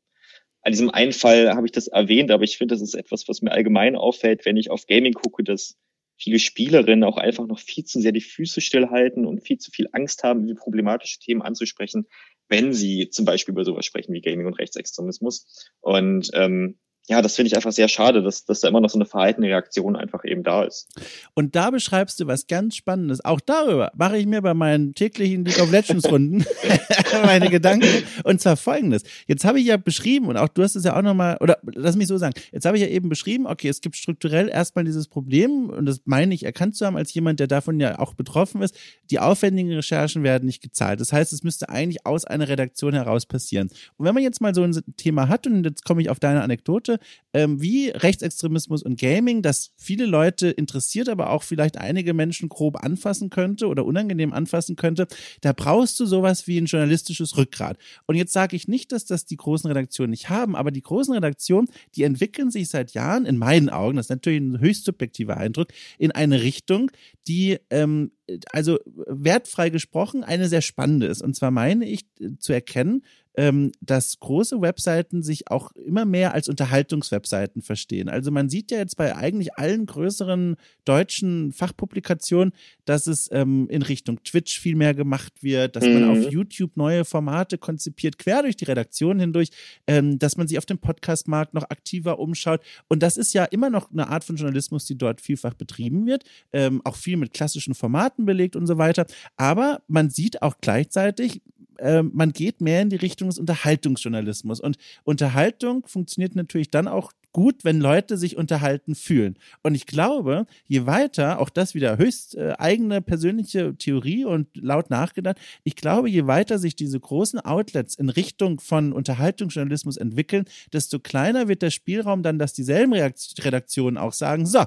an diesem einen Fall habe ich das erwähnt, aber ich finde, das ist etwas, was mir allgemein auffällt, wenn ich auf Gaming gucke, dass viele Spielerinnen auch einfach noch viel zu sehr die Füße stillhalten und viel zu viel Angst haben, wie problematische Themen anzusprechen, wenn sie zum Beispiel über sowas sprechen wie Gaming und Rechtsextremismus. Und ähm, ja, das finde ich einfach sehr schade, dass, dass da immer noch so eine verhaltene Reaktion einfach eben da ist. Und da beschreibst du was ganz Spannendes. Auch darüber mache ich mir bei meinen täglichen League of Legends Runden meine Gedanken. Und zwar folgendes. Jetzt habe ich ja beschrieben, und auch du hast es ja auch nochmal, oder lass mich so sagen, jetzt habe ich ja eben beschrieben, okay, es gibt strukturell erstmal dieses Problem, und das meine ich erkannt zu haben als jemand, der davon ja auch betroffen ist, die aufwendigen Recherchen werden nicht gezahlt. Das heißt, es müsste eigentlich aus einer Redaktion heraus passieren. Und wenn man jetzt mal so ein Thema hat, und jetzt komme ich auf deine Anekdote, ähm, wie Rechtsextremismus und Gaming, das viele Leute interessiert, aber auch vielleicht einige Menschen grob anfassen könnte oder unangenehm anfassen könnte, da brauchst du sowas wie ein journalistisches Rückgrat. Und jetzt sage ich nicht, dass das die großen Redaktionen nicht haben, aber die großen Redaktionen, die entwickeln sich seit Jahren, in meinen Augen, das ist natürlich ein höchst subjektiver Eindruck, in eine Richtung, die ähm, also wertfrei gesprochen eine sehr spannende ist. Und zwar meine ich äh, zu erkennen, ähm, dass große Webseiten sich auch immer mehr als Unterhaltungswebseiten verstehen. Also man sieht ja jetzt bei eigentlich allen größeren deutschen Fachpublikationen, dass es ähm, in Richtung Twitch viel mehr gemacht wird, dass mhm. man auf YouTube neue Formate konzipiert, quer durch die Redaktion hindurch, ähm, dass man sich auf dem Podcastmarkt noch aktiver umschaut. Und das ist ja immer noch eine Art von Journalismus, die dort vielfach betrieben wird, ähm, auch viel mit klassischen Formaten belegt und so weiter. Aber man sieht auch gleichzeitig, äh, man geht mehr in die Richtung des Unterhaltungsjournalismus. Und Unterhaltung funktioniert natürlich dann auch gut, wenn Leute sich unterhalten fühlen. Und ich glaube, je weiter, auch das wieder höchst äh, eigene persönliche Theorie und laut nachgedacht, ich glaube, je weiter sich diese großen Outlets in Richtung von Unterhaltungsjournalismus entwickeln, desto kleiner wird der Spielraum dann, dass dieselben Redaktionen auch sagen, so,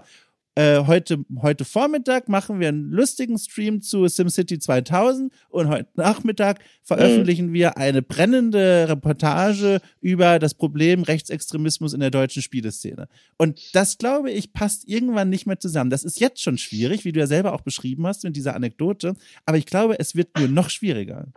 äh, heute, heute Vormittag machen wir einen lustigen Stream zu SimCity 2000 und heute Nachmittag veröffentlichen mhm. wir eine brennende Reportage über das Problem Rechtsextremismus in der deutschen Spieleszene. Und das, glaube ich, passt irgendwann nicht mehr zusammen. Das ist jetzt schon schwierig, wie du ja selber auch beschrieben hast mit dieser Anekdote. Aber ich glaube, es wird nur noch schwieriger.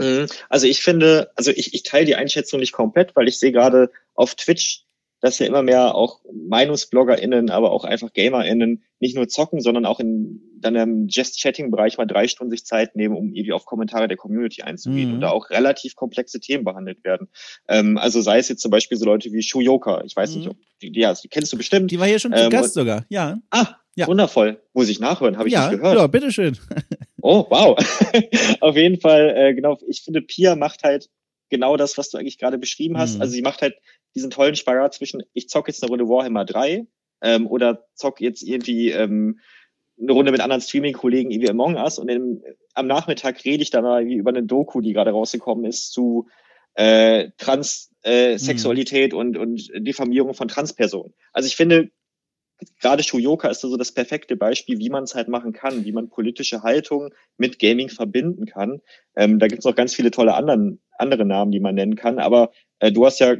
Mhm. Also ich finde, also ich, ich teile die Einschätzung nicht komplett, weil ich sehe gerade auf Twitch dass ja immer mehr auch MeinungsbloggerInnen, aber auch einfach GamerInnen nicht nur zocken, sondern auch in dann im Just-Chatting-Bereich mal drei Stunden sich Zeit nehmen, um irgendwie auf Kommentare der Community einzugehen mhm. und da auch relativ komplexe Themen behandelt werden. Ähm, also sei es jetzt zum Beispiel so Leute wie Shuyoka, ich weiß mhm. nicht, ob die, die, ja, die kennst du bestimmt. Die war hier schon zu ähm, Gast sogar, ja. Ah, ja. Wundervoll. Muss ich nachhören, habe ich ja, nicht gehört. Ja, bitteschön. oh, wow. auf jeden Fall, äh, genau, ich finde, Pia macht halt genau das, was du eigentlich gerade beschrieben hast. Mhm. Also sie macht halt diesen tollen Spagat zwischen, ich zock jetzt eine Runde Warhammer 3 ähm, oder zock jetzt irgendwie ähm, eine Runde mit anderen Streaming-Kollegen wie Among Us und im, am Nachmittag rede ich dann mal über eine Doku, die gerade rausgekommen ist zu äh, Transsexualität äh, mhm. und, und Diffamierung von Transpersonen. Also ich finde, gerade Shuyoka ist so das perfekte Beispiel, wie man es halt machen kann, wie man politische Haltung mit Gaming verbinden kann. Ähm, da gibt es noch ganz viele tolle anderen, andere Namen, die man nennen kann. Aber äh, du hast ja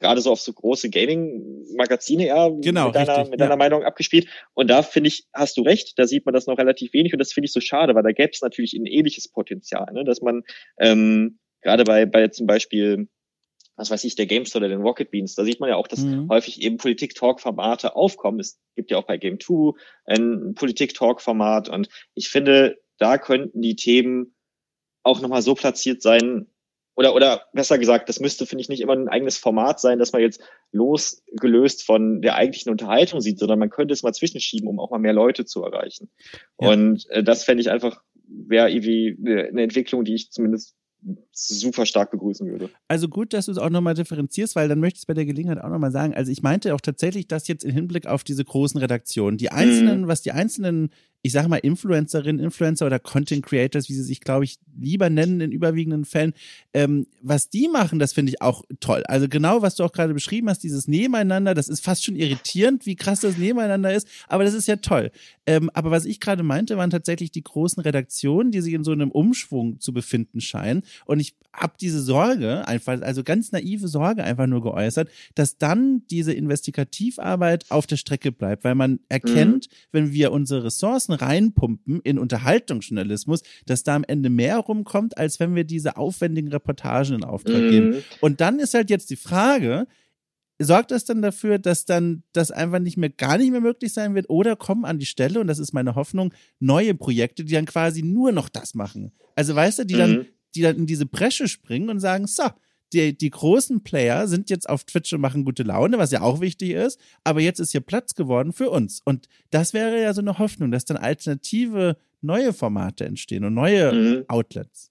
gerade so auf so große Gaming-Magazine ja genau, mit, deiner, richtig, mit deiner ja. Meinung abgespielt. Und da finde ich, hast du recht, da sieht man das noch relativ wenig und das finde ich so schade, weil da gäbe es natürlich ein ähnliches Potenzial, ne? dass man ähm, gerade bei, bei zum Beispiel was weiß ich, der GameStore oder den Rocket Beans, da sieht man ja auch, dass mhm. häufig eben Politik-Talk-Formate aufkommen. Es gibt ja auch bei Game 2 ein Politik-Talk-Format und ich finde, da könnten die Themen auch nochmal so platziert sein, oder, oder besser gesagt, das müsste, finde ich, nicht immer ein eigenes Format sein, dass man jetzt losgelöst von der eigentlichen Unterhaltung sieht, sondern man könnte es mal zwischenschieben, um auch mal mehr Leute zu erreichen. Ja. Und äh, das fände ich einfach, wäre irgendwie eine Entwicklung, die ich zumindest super stark begrüßen würde. Also gut, dass du es auch nochmal differenzierst, weil dann möchte ich es bei der Gelegenheit auch nochmal sagen. Also ich meinte auch tatsächlich, dass jetzt im Hinblick auf diese großen Redaktionen, die einzelnen, mhm. was die einzelnen ich sage mal, Influencerinnen, Influencer oder Content Creators, wie sie sich, glaube ich, lieber nennen in überwiegenden Fällen, ähm, was die machen, das finde ich auch toll. Also genau, was du auch gerade beschrieben hast, dieses Nebeneinander, das ist fast schon irritierend, wie krass das Nebeneinander ist, aber das ist ja toll. Ähm, aber was ich gerade meinte, waren tatsächlich die großen Redaktionen, die sich in so einem Umschwung zu befinden scheinen. Und ich habe diese Sorge, einfach, also ganz naive Sorge einfach nur geäußert, dass dann diese Investigativarbeit auf der Strecke bleibt, weil man erkennt, mhm. wenn wir unsere Ressourcen reinpumpen in Unterhaltungsjournalismus, dass da am Ende mehr rumkommt, als wenn wir diese aufwendigen Reportagen in Auftrag mhm. geben. Und dann ist halt jetzt die Frage, sorgt das dann dafür, dass dann das einfach nicht mehr, gar nicht mehr möglich sein wird oder kommen an die Stelle, und das ist meine Hoffnung, neue Projekte, die dann quasi nur noch das machen. Also weißt du, die mhm. dann die dann in diese Bresche springen und sagen, so, die, die großen Player sind jetzt auf Twitch und machen gute Laune, was ja auch wichtig ist, aber jetzt ist hier Platz geworden für uns. Und das wäre ja so eine Hoffnung, dass dann alternative neue Formate entstehen und neue mhm. Outlets.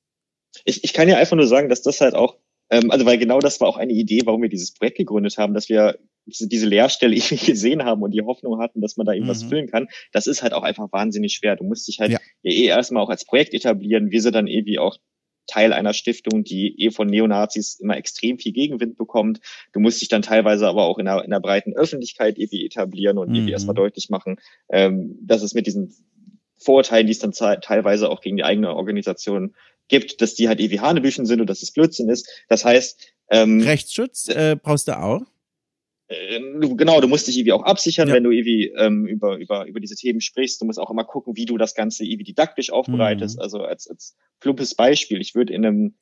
Ich, ich kann ja einfach nur sagen, dass das halt auch, ähm, also weil genau das war auch eine Idee, warum wir dieses Projekt gegründet haben, dass wir diese, diese Leerstelle irgendwie gesehen haben und die Hoffnung hatten, dass man da irgendwas mhm. füllen kann. Das ist halt auch einfach wahnsinnig schwer. Du musst dich halt ja. eh erstmal auch als Projekt etablieren. Wir sind dann irgendwie auch Teil einer Stiftung, die eh von Neonazis immer extrem viel Gegenwind bekommt. Du musst dich dann teilweise aber auch in der, in der breiten Öffentlichkeit irgendwie etablieren und mhm. irgendwie erstmal deutlich machen, ähm, dass es mit diesen Vorurteilen, die es dann teilweise auch gegen die eigene Organisation gibt, dass die halt ewig Hanebüchen sind und dass es Blödsinn ist. Das heißt, ähm, Rechtsschutz äh, brauchst du auch? Äh, genau, du musst dich irgendwie auch absichern, ja. wenn du irgendwie ähm, über, über, über diese Themen sprichst. Du musst auch immer gucken, wie du das Ganze irgendwie didaktisch aufbereitest. Mhm. Also als, als plumpes Beispiel, ich würde in einem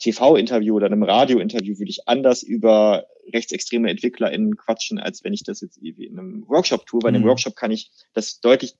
TV-Interview oder einem Radio-Interview würde ich anders über rechtsextreme EntwicklerInnen quatschen, als wenn ich das jetzt irgendwie in einem Workshop tue. Weil mhm. in einem Workshop kann ich das deutlich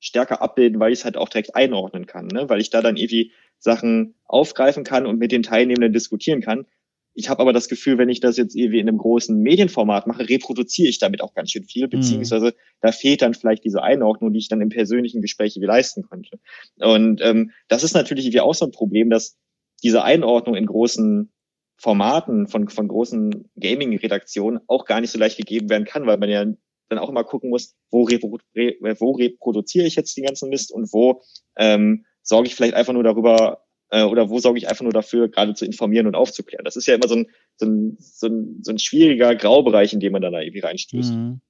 stärker abbilden, weil ich es halt auch direkt einordnen kann, ne? weil ich da dann irgendwie Sachen aufgreifen kann und mit den Teilnehmenden diskutieren kann. Ich habe aber das Gefühl, wenn ich das jetzt irgendwie in einem großen Medienformat mache, reproduziere ich damit auch ganz schön viel, mhm. beziehungsweise mhm. da fehlt dann vielleicht diese Einordnung, die ich dann im persönlichen Gespräch wie leisten könnte. Und ähm, das ist natürlich wie auch so ein Problem, dass diese Einordnung in großen Formaten von, von großen Gaming-Redaktionen auch gar nicht so leicht gegeben werden kann, weil man ja dann auch immer gucken muss, wo, repro wo reproduziere ich jetzt den ganzen Mist und wo ähm, sorge ich vielleicht einfach nur darüber, oder wo sorge ich einfach nur dafür, gerade zu informieren und aufzuklären. Das ist ja immer so ein, so ein, so ein, so ein schwieriger Graubereich, in dem man dann da irgendwie reinstößt. Mhm.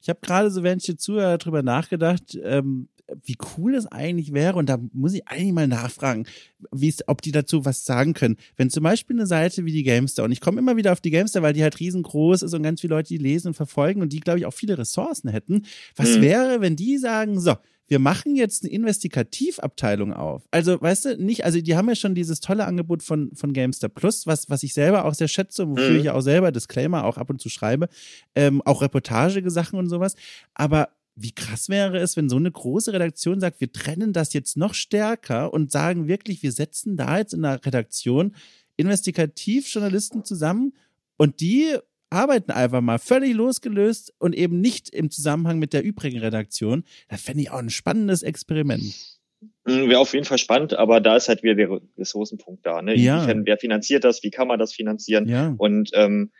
Ich habe gerade so, während ich hier zuhöre, darüber nachgedacht, ähm, wie cool das eigentlich wäre, und da muss ich eigentlich mal nachfragen, wie es, ob die dazu was sagen können. Wenn zum Beispiel eine Seite wie die Gamestar, und ich komme immer wieder auf die Gamestar, weil die halt riesengroß ist und ganz viele Leute die lesen und verfolgen und die, glaube ich, auch viele Ressourcen hätten. Was mhm. wäre, wenn die sagen, so, wir machen jetzt eine Investigativabteilung auf. Also, weißt du, nicht, also die haben ja schon dieses tolle Angebot von, von Gamester Plus, was, was ich selber auch sehr schätze und wofür mhm. ich ja auch selber Disclaimer auch ab und zu schreibe, ähm, auch Reportagesachen und sowas. Aber wie krass wäre es, wenn so eine große Redaktion sagt, wir trennen das jetzt noch stärker und sagen wirklich, wir setzen da jetzt in der Redaktion Investigativjournalisten zusammen und die arbeiten einfach mal völlig losgelöst und eben nicht im Zusammenhang mit der übrigen Redaktion. Das fände ich auch ein spannendes Experiment. Hm, wäre auf jeden Fall spannend, aber da ist halt wieder der Ressourcenpunkt da. Ne? Ja. Wer finanziert das? Wie kann man das finanzieren? Ja. Und ähm,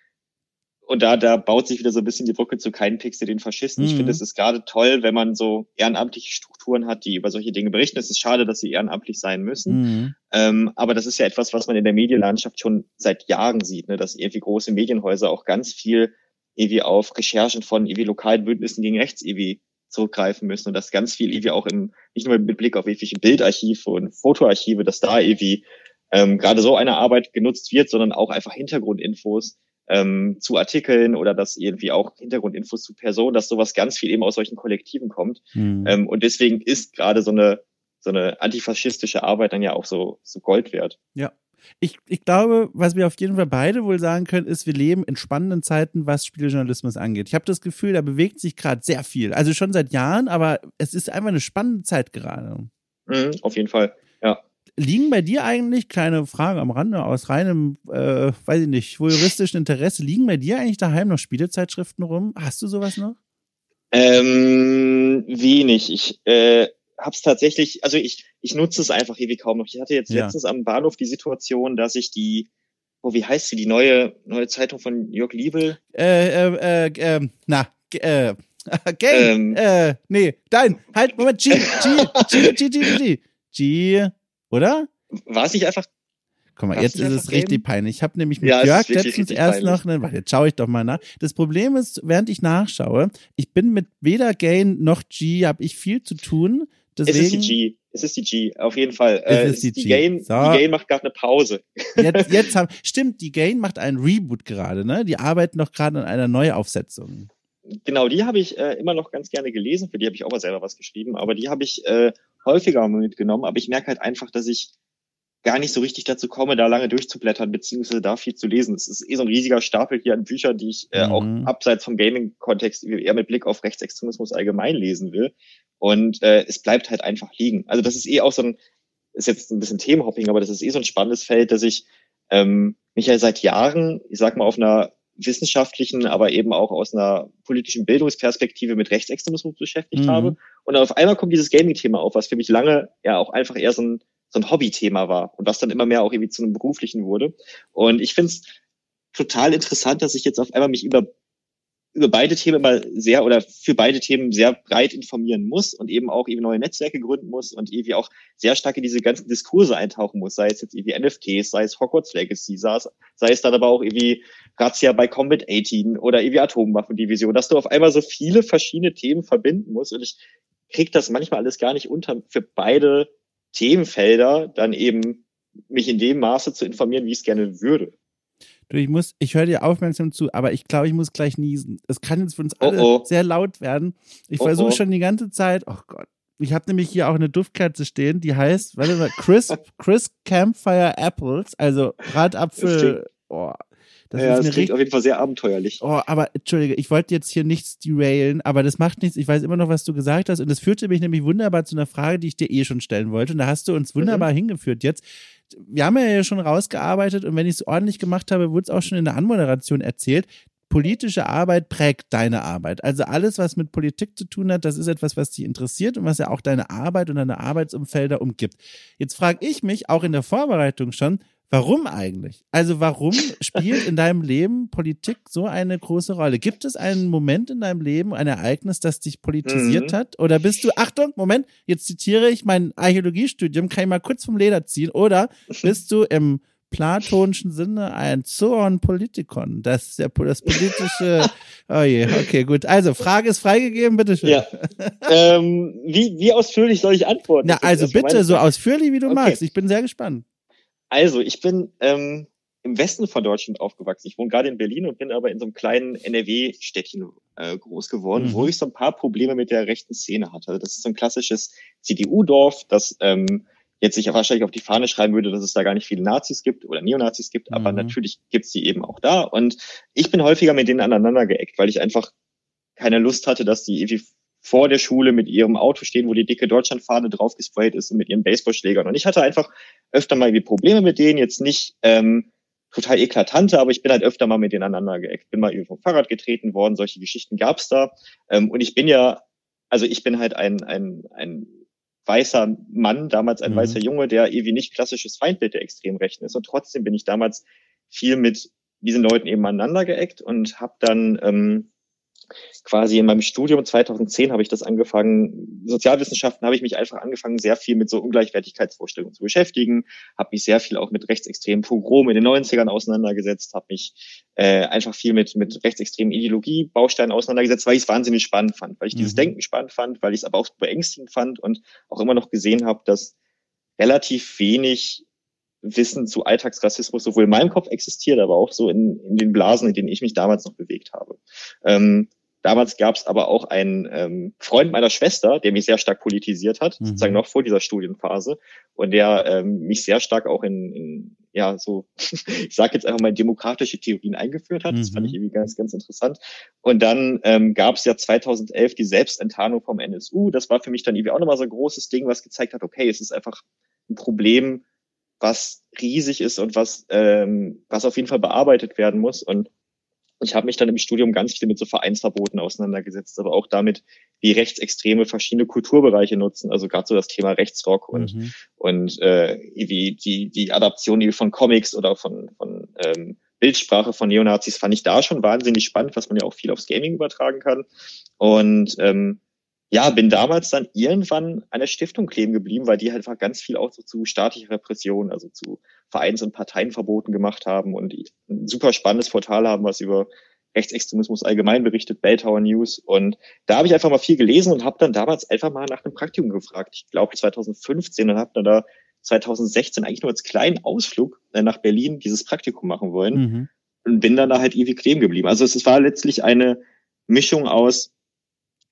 und da, da baut sich wieder so ein bisschen die Brücke zu keinen Pixel den Faschisten. Mhm. Ich finde, es ist gerade toll, wenn man so ehrenamtliche Strukturen hat, die über solche Dinge berichten. Es ist schade, dass sie ehrenamtlich sein müssen. Mhm. Ähm, aber das ist ja etwas, was man in der Medienlandschaft schon seit Jahren sieht, ne? dass irgendwie große Medienhäuser auch ganz viel irgendwie auf Recherchen von irgendwie lokalen Bündnissen gegen rechts irgendwie zurückgreifen müssen und dass ganz viel irgendwie auch im, nicht nur mit Blick auf irgendwelche Bildarchive und Fotoarchive, dass da irgendwie ähm, gerade so eine Arbeit genutzt wird, sondern auch einfach Hintergrundinfos ähm, zu Artikeln oder dass irgendwie auch Hintergrundinfos zu Personen, dass sowas ganz viel eben aus solchen Kollektiven kommt. Mhm. Ähm, und deswegen ist gerade so eine so eine antifaschistische Arbeit dann ja auch so, so Gold wert. Ja. Ich, ich glaube, was wir auf jeden Fall beide wohl sagen können, ist, wir leben in spannenden Zeiten, was Spieljournalismus angeht. Ich habe das Gefühl, da bewegt sich gerade sehr viel. Also schon seit Jahren, aber es ist einfach eine spannende Zeit gerade. Mhm, auf jeden Fall, ja liegen bei dir eigentlich, kleine Frage am Rande, aus reinem, äh, weiß ich nicht, juristischen Interesse, liegen bei dir eigentlich daheim noch Spielezeitschriften rum? Hast du sowas noch? Ähm, wenig. Ich äh, hab's tatsächlich, also ich, ich nutze es einfach ewig kaum noch. Ich hatte jetzt ja. letztens am Bahnhof die Situation, dass ich die, oh, wie heißt sie, die neue, neue Zeitung von Jörg Liebel? Äh, äh, äh, äh na, äh, Game, ähm, äh, nee, dein, halt, Moment, G, G, G, G, G, G, G, oder? War es nicht einfach. Guck mal, jetzt ist es richtig Game? peinlich. Ich habe nämlich mit ja, Jörg letztens erst noch, ne, jetzt schaue ich doch mal nach. Das Problem ist, während ich nachschaue, ich bin mit weder Gain noch G, habe ich viel zu tun. Deswegen, es ist die G. Es ist die G, auf jeden Fall. Es äh, ist die, die G. Gain, so. die Gain macht gerade eine Pause. Jetzt, jetzt haben, stimmt, die Gain macht einen Reboot gerade, ne? Die arbeiten noch gerade an einer Neuaufsetzung. Genau, die habe ich äh, immer noch ganz gerne gelesen. Für die habe ich auch mal selber was geschrieben, aber die habe ich äh, häufiger mitgenommen, aber ich merke halt einfach, dass ich gar nicht so richtig dazu komme, da lange durchzublättern, beziehungsweise da viel zu lesen. Es ist eh so ein riesiger Stapel hier an Büchern, die ich äh, mhm. auch abseits vom Gaming-Kontext eher mit Blick auf Rechtsextremismus allgemein lesen will. Und äh, es bleibt halt einfach liegen. Also das ist eh auch so ein, ist jetzt ein bisschen Themenhopping, aber das ist eh so ein spannendes Feld, dass ich ähm, mich ja seit Jahren, ich sag mal, auf einer wissenschaftlichen, aber eben auch aus einer politischen Bildungsperspektive mit Rechtsextremismus beschäftigt mhm. habe. Und auf einmal kommt dieses Gaming-Thema auf, was für mich lange ja auch einfach eher so ein, so ein Hobby-Thema war und was dann immer mehr auch irgendwie zu einem beruflichen wurde. Und ich finde es total interessant, dass ich jetzt auf einmal mich über über beide Themen immer sehr oder für beide Themen sehr breit informieren muss und eben auch eben neue Netzwerke gründen muss und irgendwie auch sehr stark in diese ganzen Diskurse eintauchen muss, sei es jetzt irgendwie NFTs, sei es Hogwarts Legacy, sei es, sei es dann aber auch irgendwie Razzia bei Combat 18 oder irgendwie Atomwaffendivision, dass du auf einmal so viele verschiedene Themen verbinden musst und ich krieg das manchmal alles gar nicht unter für beide Themenfelder dann eben mich in dem Maße zu informieren, wie ich es gerne würde. Du, ich muss, ich höre dir aufmerksam zu, aber ich glaube, ich muss gleich niesen. Es kann jetzt für uns alle oh oh. sehr laut werden. Ich oh versuche schon die ganze Zeit, oh Gott. Ich habe nämlich hier auch eine Duftkerze stehen, die heißt, warte mal, Crisp, Crisp Campfire Apples, also Bratapfel. Oh, das ja, ist das klingt auf jeden Fall sehr abenteuerlich. Oh, aber entschuldige, ich wollte jetzt hier nichts derailen, aber das macht nichts. Ich weiß immer noch, was du gesagt hast und das führte mich nämlich wunderbar zu einer Frage, die ich dir eh schon stellen wollte und da hast du uns wunderbar mhm. hingeführt jetzt wir haben ja schon rausgearbeitet und wenn ich es ordentlich gemacht habe, wurde es auch schon in der Anmoderation erzählt. Politische Arbeit prägt deine Arbeit. Also alles, was mit Politik zu tun hat, das ist etwas, was dich interessiert und was ja auch deine Arbeit und deine Arbeitsumfelder umgibt. Jetzt frage ich mich auch in der Vorbereitung schon, Warum eigentlich? Also warum spielt in deinem Leben Politik so eine große Rolle? Gibt es einen Moment in deinem Leben, ein Ereignis, das dich politisiert mhm. hat? Oder bist du, Achtung, Moment, jetzt zitiere ich mein Archäologiestudium, kann ich mal kurz vom Leder ziehen. Oder bist du im platonischen Sinne ein Zoon Politikon? Das ist ja das politische, oh je, okay, gut. Also, Frage ist freigegeben, bitteschön. Ja. ähm, wie, wie ausführlich soll ich antworten? Na, also bitte, so ausführlich, wie du okay. magst. Ich bin sehr gespannt. Also, ich bin ähm, im Westen von Deutschland aufgewachsen. Ich wohne gerade in Berlin und bin aber in so einem kleinen NRW-Städtchen äh, groß geworden, mhm. wo ich so ein paar Probleme mit der rechten Szene hatte. Also das ist so ein klassisches CDU-Dorf, das ähm, jetzt sich wahrscheinlich auf die Fahne schreiben würde, dass es da gar nicht viele Nazis gibt oder Neonazis gibt, mhm. aber natürlich gibt's die eben auch da. Und ich bin häufiger mit denen aneinander geeckt, weil ich einfach keine Lust hatte, dass die irgendwie vor der Schule mit ihrem Auto stehen, wo die dicke Deutschlandfahne drauf gesprayt ist und mit ihren Baseballschlägern. Und ich hatte einfach öfter mal irgendwie Probleme mit denen, jetzt nicht ähm, total eklatante, aber ich bin halt öfter mal mit denen aneinander geeckt. Bin mal über vom Fahrrad getreten worden, solche Geschichten gab's da. Ähm, und ich bin ja, also ich bin halt ein, ein, ein weißer Mann, damals ein mhm. weißer Junge, der irgendwie nicht klassisches Feindbild der Extremrechten ist. Und trotzdem bin ich damals viel mit diesen Leuten eben aneinander geeckt und habe dann ähm, quasi in meinem Studium 2010 habe ich das angefangen, Sozialwissenschaften habe ich mich einfach angefangen, sehr viel mit so Ungleichwertigkeitsvorstellungen zu beschäftigen, habe mich sehr viel auch mit rechtsextremen Pogromen in den 90ern auseinandergesetzt, habe mich äh, einfach viel mit, mit rechtsextremen Ideologie, Bausteinen auseinandergesetzt, weil ich es wahnsinnig spannend fand, weil ich mhm. dieses Denken spannend fand, weil ich es aber auch beängstigend fand und auch immer noch gesehen habe, dass relativ wenig Wissen zu Alltagsrassismus sowohl in meinem Kopf existiert, aber auch so in, in den Blasen, in denen ich mich damals noch bewegt habe. Ähm, damals gab es aber auch einen ähm, Freund meiner Schwester, der mich sehr stark politisiert hat, mhm. sozusagen noch vor dieser Studienphase und der ähm, mich sehr stark auch in, in ja so, ich sage jetzt einfach mal demokratische Theorien eingeführt hat. Das fand ich mhm. irgendwie ganz, ganz interessant. Und dann ähm, gab es ja 2011 die Selbstenttarnung vom NSU. Das war für mich dann irgendwie auch nochmal so ein großes Ding, was gezeigt hat, okay, es ist einfach ein Problem, was riesig ist und was, ähm, was auf jeden Fall bearbeitet werden muss. Und ich habe mich dann im Studium ganz viel mit so Vereinsverboten auseinandergesetzt, aber auch damit, wie Rechtsextreme verschiedene Kulturbereiche nutzen. Also gerade so das Thema Rechtsrock und mhm. und äh, wie die die Adaption von Comics oder von von ähm, Bildsprache von Neonazis fand ich da schon wahnsinnig spannend, was man ja auch viel aufs Gaming übertragen kann. Und ähm, ja, bin damals dann irgendwann an der Stiftung kleben geblieben, weil die halt einfach ganz viel auch so zu staatlicher Repression, also zu Vereins- und Parteienverboten gemacht haben und ein super spannendes Portal haben, was über Rechtsextremismus allgemein berichtet, Belltower News. Und da habe ich einfach mal viel gelesen und habe dann damals einfach mal nach einem Praktikum gefragt. Ich glaube 2015 und habe dann da 2016 eigentlich nur als kleinen Ausflug äh, nach Berlin dieses Praktikum machen wollen mhm. und bin dann da halt ewig kleben geblieben. Also es war letztlich eine Mischung aus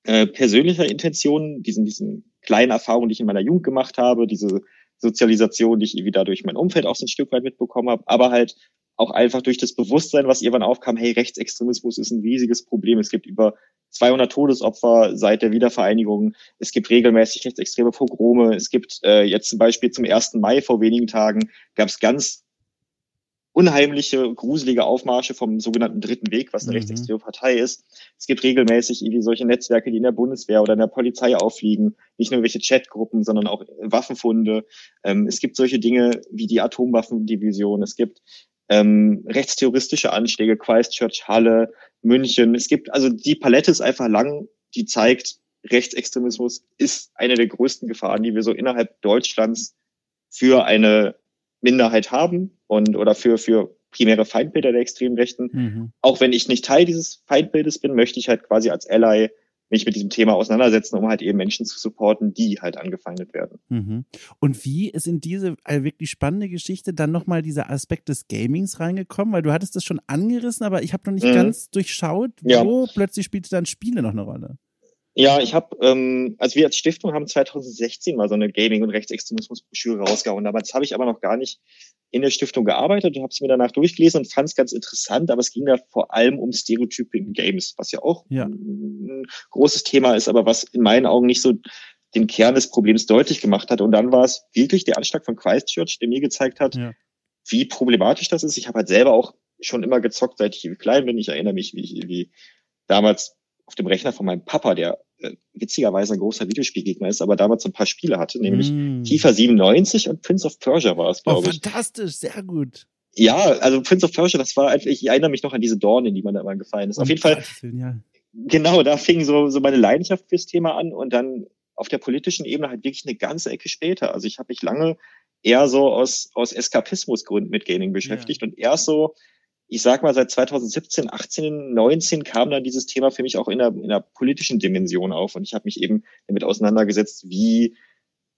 äh, persönlicher Intention, diesen, diesen kleinen Erfahrungen, die ich in meiner Jugend gemacht habe, diese Sozialisation, die ich irgendwie dadurch mein Umfeld auch so ein Stück weit mitbekommen habe, aber halt auch einfach durch das Bewusstsein, was irgendwann aufkam, hey, Rechtsextremismus ist ein riesiges Problem. Es gibt über 200 Todesopfer seit der Wiedervereinigung. Es gibt regelmäßig rechtsextreme Pogrome. Es gibt äh, jetzt zum Beispiel zum 1. Mai vor wenigen Tagen gab es ganz unheimliche, gruselige Aufmarsche vom sogenannten Dritten Weg, was eine mhm. rechtsextreme Partei ist. Es gibt regelmäßig irgendwie solche Netzwerke, die in der Bundeswehr oder in der Polizei auffliegen. Nicht nur welche Chatgruppen, sondern auch Waffenfunde. Ähm, es gibt solche Dinge wie die Atomwaffendivision. Es gibt ähm, rechtsterroristische Anschläge, Christchurch, Halle, München. Es gibt, also die Palette ist einfach lang, die zeigt, Rechtsextremismus ist eine der größten Gefahren, die wir so innerhalb Deutschlands für eine Minderheit haben und oder für, für primäre Feindbilder der extremen Rechten. Mhm. Auch wenn ich nicht Teil dieses Feindbildes bin, möchte ich halt quasi als Ally mich mit diesem Thema auseinandersetzen, um halt eben Menschen zu supporten, die halt angefeindet werden. Mhm. Und wie ist in diese äh, wirklich spannende Geschichte dann nochmal dieser Aspekt des Gamings reingekommen? Weil du hattest das schon angerissen, aber ich habe noch nicht mhm. ganz durchschaut, wo ja. plötzlich spielte dann Spiele noch eine Rolle. Ja, ich habe, ähm, also wir als Stiftung haben 2016 mal so eine Gaming- und Rechtsextremismus-Broschüre rausgehauen. Damals habe ich aber noch gar nicht in der Stiftung gearbeitet und habe es mir danach durchgelesen und fand es ganz interessant, aber es ging da vor allem um Stereotype in Games, was ja auch ja. ein großes Thema ist, aber was in meinen Augen nicht so den Kern des Problems deutlich gemacht hat. Und dann war es wirklich der Anschlag von Christchurch, der mir gezeigt hat, ja. wie problematisch das ist. Ich habe halt selber auch schon immer gezockt, seit ich klein bin. Ich erinnere mich, wie ich wie damals auf dem Rechner von meinem Papa, der witzigerweise ein großer Videospielgegner ist, aber damals ein paar Spiele hatte, nämlich mm. FIFA 97 und Prince of Persia war es, glaube oh, ich. Fantastisch, sehr gut. Ja, also Prince of Persia, das war einfach, ich erinnere mich noch an diese Dornen, in die man da immer gefallen ist. Auf jeden Fall, ja. genau, da fing so, so meine Leidenschaft fürs Thema an und dann auf der politischen Ebene halt wirklich eine ganze Ecke später. Also ich habe mich lange eher so aus, aus Eskapismusgründen mit Gaming beschäftigt ja. und erst so ich sag mal, seit 2017, 18, 19 kam dann dieses Thema für mich auch in der, in der politischen Dimension auf. Und ich habe mich eben damit auseinandergesetzt, wie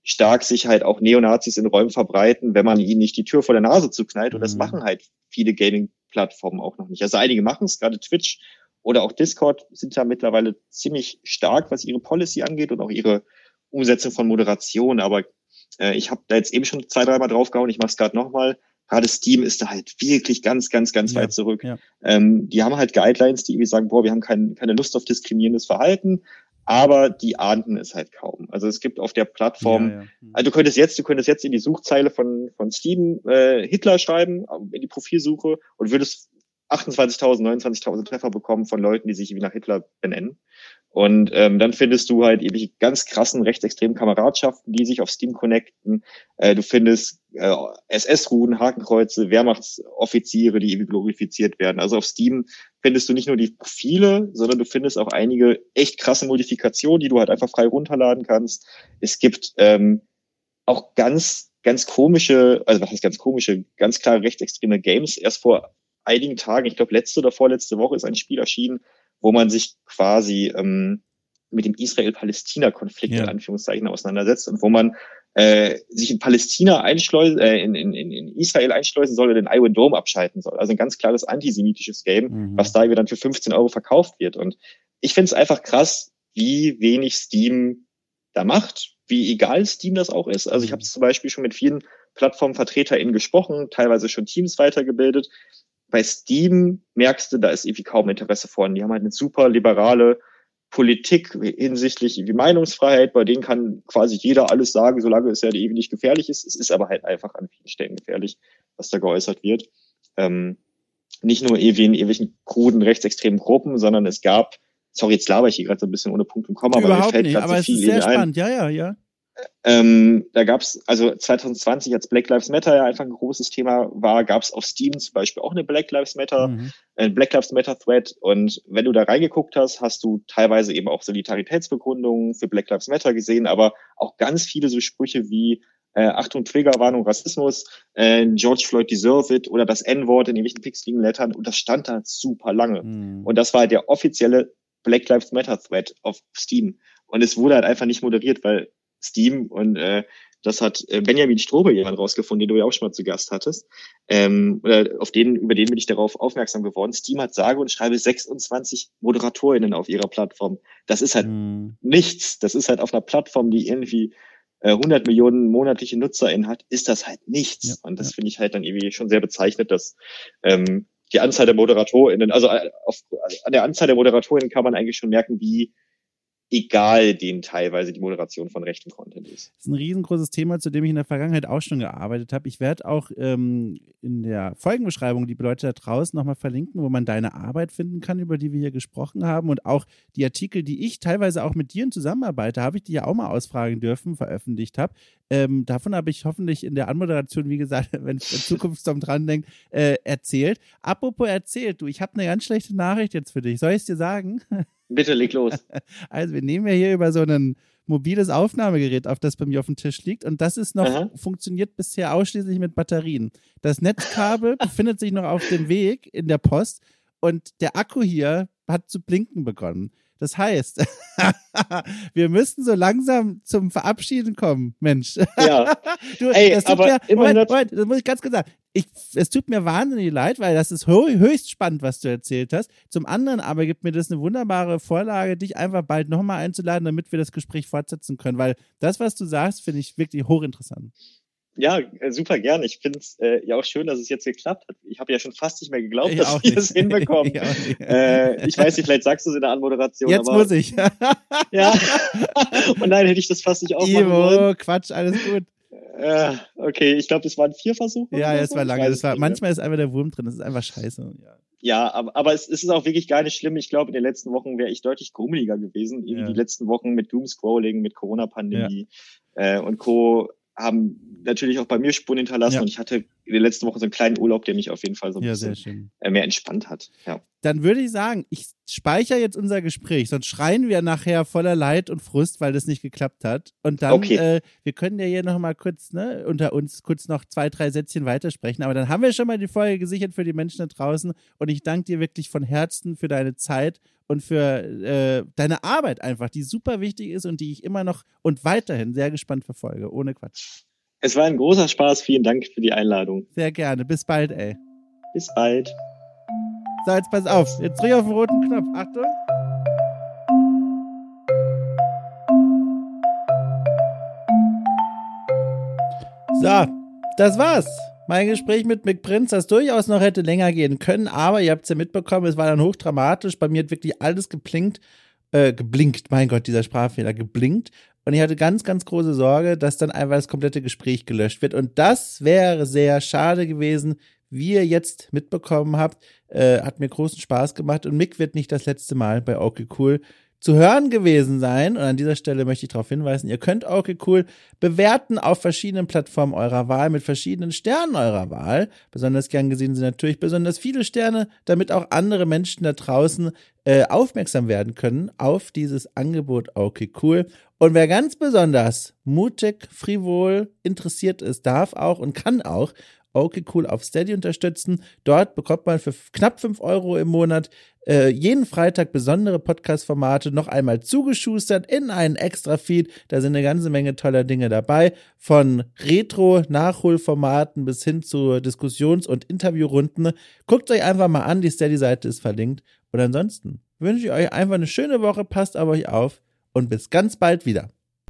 stark sich halt auch Neonazis in Räumen verbreiten, wenn man ihnen nicht die Tür vor der Nase zuknallt. Und das mhm. machen halt viele Gaming-Plattformen auch noch nicht. Also einige machen es, gerade Twitch oder auch Discord sind da mittlerweile ziemlich stark, was ihre Policy angeht und auch ihre Umsetzung von Moderation. Aber äh, ich habe da jetzt eben schon zwei, dreimal draufgehauen, ich mache es gerade nochmal. Gerade Steam ist da halt wirklich ganz, ganz, ganz ja, weit zurück. Ja. Ähm, die haben halt Guidelines, die irgendwie sagen, boah, wir haben kein, keine Lust auf diskriminierendes Verhalten, aber die ahnden es halt kaum. Also es gibt auf der Plattform, ja, ja. also du könntest jetzt, du könntest jetzt in die Suchzeile von, von Steam äh, Hitler schreiben, in die Profilsuche und würdest 28.000, 29.000 Treffer bekommen von Leuten, die sich wie nach Hitler benennen. Und ähm, dann findest du halt eben ganz krassen rechtsextremen Kameradschaften, die sich auf Steam connecten. Äh, du findest äh, SS-Ruden, Hakenkreuze, Wehrmachtsoffiziere, die irgendwie glorifiziert werden. Also auf Steam findest du nicht nur die Profile, sondern du findest auch einige echt krasse Modifikationen, die du halt einfach frei runterladen kannst. Es gibt ähm, auch ganz, ganz komische, also was heißt ganz komische, ganz klare rechtsextreme Games. Erst vor einigen Tagen, ich glaube letzte oder vorletzte Woche ist ein Spiel erschienen, wo man sich quasi ähm, mit dem Israel-Palästina-Konflikt ja. in Anführungszeichen auseinandersetzt und wo man äh, sich in Palästina einschleusen, äh, in, in, in Israel einschleusen soll oder den Iron Dome abschalten soll. Also ein ganz klares antisemitisches Game, mhm. was da irgendwie dann für 15 Euro verkauft wird. Und ich finde es einfach krass, wie wenig Steam da macht, wie egal Steam das auch ist. Also ich habe mhm. zum Beispiel schon mit vielen PlattformvertreterInnen gesprochen, teilweise schon Teams weitergebildet, bei Steam merkst du, da ist irgendwie kaum Interesse vorhanden. Die haben halt eine super liberale Politik hinsichtlich wie Meinungsfreiheit, bei denen kann quasi jeder alles sagen, solange es ja irgendwie nicht gefährlich ist. Es ist aber halt einfach an vielen Stellen gefährlich, was da geäußert wird. Ähm, nicht nur irgendwie in irgendwelchen kruden rechtsextremen Gruppen, sondern es gab, sorry, jetzt laber ich hier gerade so ein bisschen ohne Punkt und Komma, aber mir fällt gerade so viel es ist sehr spannend. Ein. Ja, ja, ja. Ähm, da gab's also 2020, als Black Lives Matter ja einfach ein großes Thema war, gab's auf Steam zum Beispiel auch eine Black Lives Matter, mhm. äh, Black Lives Matter Thread. Und wenn du da reingeguckt hast, hast du teilweise eben auch Solidaritätsbekundungen für Black Lives Matter gesehen, aber auch ganz viele so Sprüche wie äh, Achtung, Triggerwarnung, Rassismus, äh, George Floyd deserve it oder das N-Wort in irgendwelchen pixeligen Lettern und das stand da super lange. Mhm. Und das war der offizielle Black Lives Matter Thread auf Steam. Und es wurde halt einfach nicht moderiert, weil Steam und äh, das hat äh, Benjamin Strobe jemand rausgefunden, den du ja auch schon mal zu Gast hattest. Ähm, oder auf den, über den bin ich darauf aufmerksam geworden. Steam hat sage und schreibe 26 ModeratorInnen auf ihrer Plattform. Das ist halt hm. nichts. Das ist halt auf einer Plattform, die irgendwie äh, 100 Millionen monatliche NutzerInnen hat, ist das halt nichts. Ja, und das ja. finde ich halt dann irgendwie schon sehr bezeichnet, dass ähm, die Anzahl der ModeratorInnen, also äh, auf, an der Anzahl der ModeratorInnen kann man eigentlich schon merken, wie egal denen teilweise die Moderation von rechten Content ist. Das ist ein riesengroßes Thema, zu dem ich in der Vergangenheit auch schon gearbeitet habe. Ich werde auch ähm, in der Folgenbeschreibung die Leute da draußen nochmal verlinken, wo man deine Arbeit finden kann, über die wir hier gesprochen haben und auch die Artikel, die ich teilweise auch mit dir in Zusammenarbeit habe ich die ja auch mal ausfragen dürfen, veröffentlicht habe. Ähm, davon habe ich hoffentlich in der Anmoderation, wie gesagt, wenn ich in Zukunft dran denke, äh, erzählt. Apropos erzählt, du, ich habe eine ganz schlechte Nachricht jetzt für dich. Soll ich es dir sagen? Bitte leg los. Also wir nehmen ja hier über so ein mobiles Aufnahmegerät auf, das bei mir auf dem Tisch liegt und das ist noch Aha. funktioniert bisher ausschließlich mit Batterien. Das Netzkabel befindet sich noch auf dem Weg in der Post und der Akku hier hat zu blinken begonnen. Das heißt, wir müssten so langsam zum Verabschieden kommen, Mensch. Ja. du, Ey, das aber mir, Moment, Moment, das muss ich ganz kurz sagen. Ich, es tut mir wahnsinnig leid, weil das ist höchst spannend, was du erzählt hast. Zum anderen aber gibt mir das eine wunderbare Vorlage, dich einfach bald nochmal einzuladen, damit wir das Gespräch fortsetzen können, weil das, was du sagst, finde ich wirklich hochinteressant. Ja, äh, super gern. Ich finde es äh, ja auch schön, dass es jetzt geklappt hat. Ich habe ja schon fast nicht mehr geglaubt, ich dass wir es hinbekommen. ich, äh, ich weiß nicht, vielleicht sagst du es in der Anmoderation. Jetzt aber, muss ich. ja. Und nein, hätte ich das fast nicht aufmachen Ivo, wollen. Quatsch, alles gut. Äh, okay, ich glaube, das waren vier Versuche. Ja, es so. war lange. Das war, manchmal ist einfach der Wurm drin. Das ist einfach scheiße. Ja, ja aber, aber es, es, ist auch wirklich gar nicht schlimm. Ich glaube, in den letzten Wochen wäre ich deutlich grummeliger gewesen. Irgendwie ja. die letzten Wochen mit Doomscrolling, mit Corona-Pandemie ja. äh, und Co haben natürlich auch bei mir Spuren hinterlassen ja. und ich hatte in den letzten Wochen so einen kleinen Urlaub, der mich auf jeden Fall so ein ja, bisschen äh, mehr entspannt hat. Ja. Dann würde ich sagen, ich speichere jetzt unser Gespräch, sonst schreien wir nachher voller Leid und Frust, weil das nicht geklappt hat. Und dann, okay. äh, wir können ja hier noch mal kurz ne, unter uns kurz noch zwei, drei Sätzchen weitersprechen. Aber dann haben wir schon mal die Folge gesichert für die Menschen da draußen. Und ich danke dir wirklich von Herzen für deine Zeit und für äh, deine Arbeit einfach, die super wichtig ist und die ich immer noch und weiterhin sehr gespannt verfolge. Ohne Quatsch. Es war ein großer Spaß. Vielen Dank für die Einladung. Sehr gerne. Bis bald, ey. Bis bald. So, jetzt pass auf. Jetzt drück auf den roten Knopf. Achtung. So, das war's. Mein Gespräch mit Mick Prinz, das durchaus noch hätte länger gehen können, aber ihr habt es ja mitbekommen, es war dann hochdramatisch. Bei mir hat wirklich alles geplinkt, äh, geblinkt, mein Gott, dieser Sprachfehler, geblinkt. Und ich hatte ganz, ganz große Sorge, dass dann einfach das komplette Gespräch gelöscht wird. Und das wäre sehr schade gewesen, wie ihr jetzt mitbekommen habt. Äh, hat mir großen Spaß gemacht. Und Mick wird nicht das letzte Mal bei Okay Cool zu hören gewesen sein. Und an dieser Stelle möchte ich darauf hinweisen, ihr könnt okay cool bewerten auf verschiedenen Plattformen eurer Wahl mit verschiedenen Sternen eurer Wahl. Besonders gern gesehen sind natürlich besonders viele Sterne, damit auch andere Menschen da draußen äh, aufmerksam werden können auf dieses Angebot okay cool. Und wer ganz besonders mutig, frivol, interessiert ist, darf auch und kann auch okay cool auf Steady unterstützen. Dort bekommt man für knapp fünf Euro im Monat äh, jeden Freitag besondere Podcast-Formate noch einmal zugeschustert in einen Extra-Feed. Da sind eine ganze Menge toller Dinge dabei. Von Retro-Nachholformaten bis hin zu Diskussions- und Interviewrunden. Guckt euch einfach mal an, die Steady-Seite ist verlinkt. Und ansonsten wünsche ich euch einfach eine schöne Woche, passt auf euch auf und bis ganz bald wieder.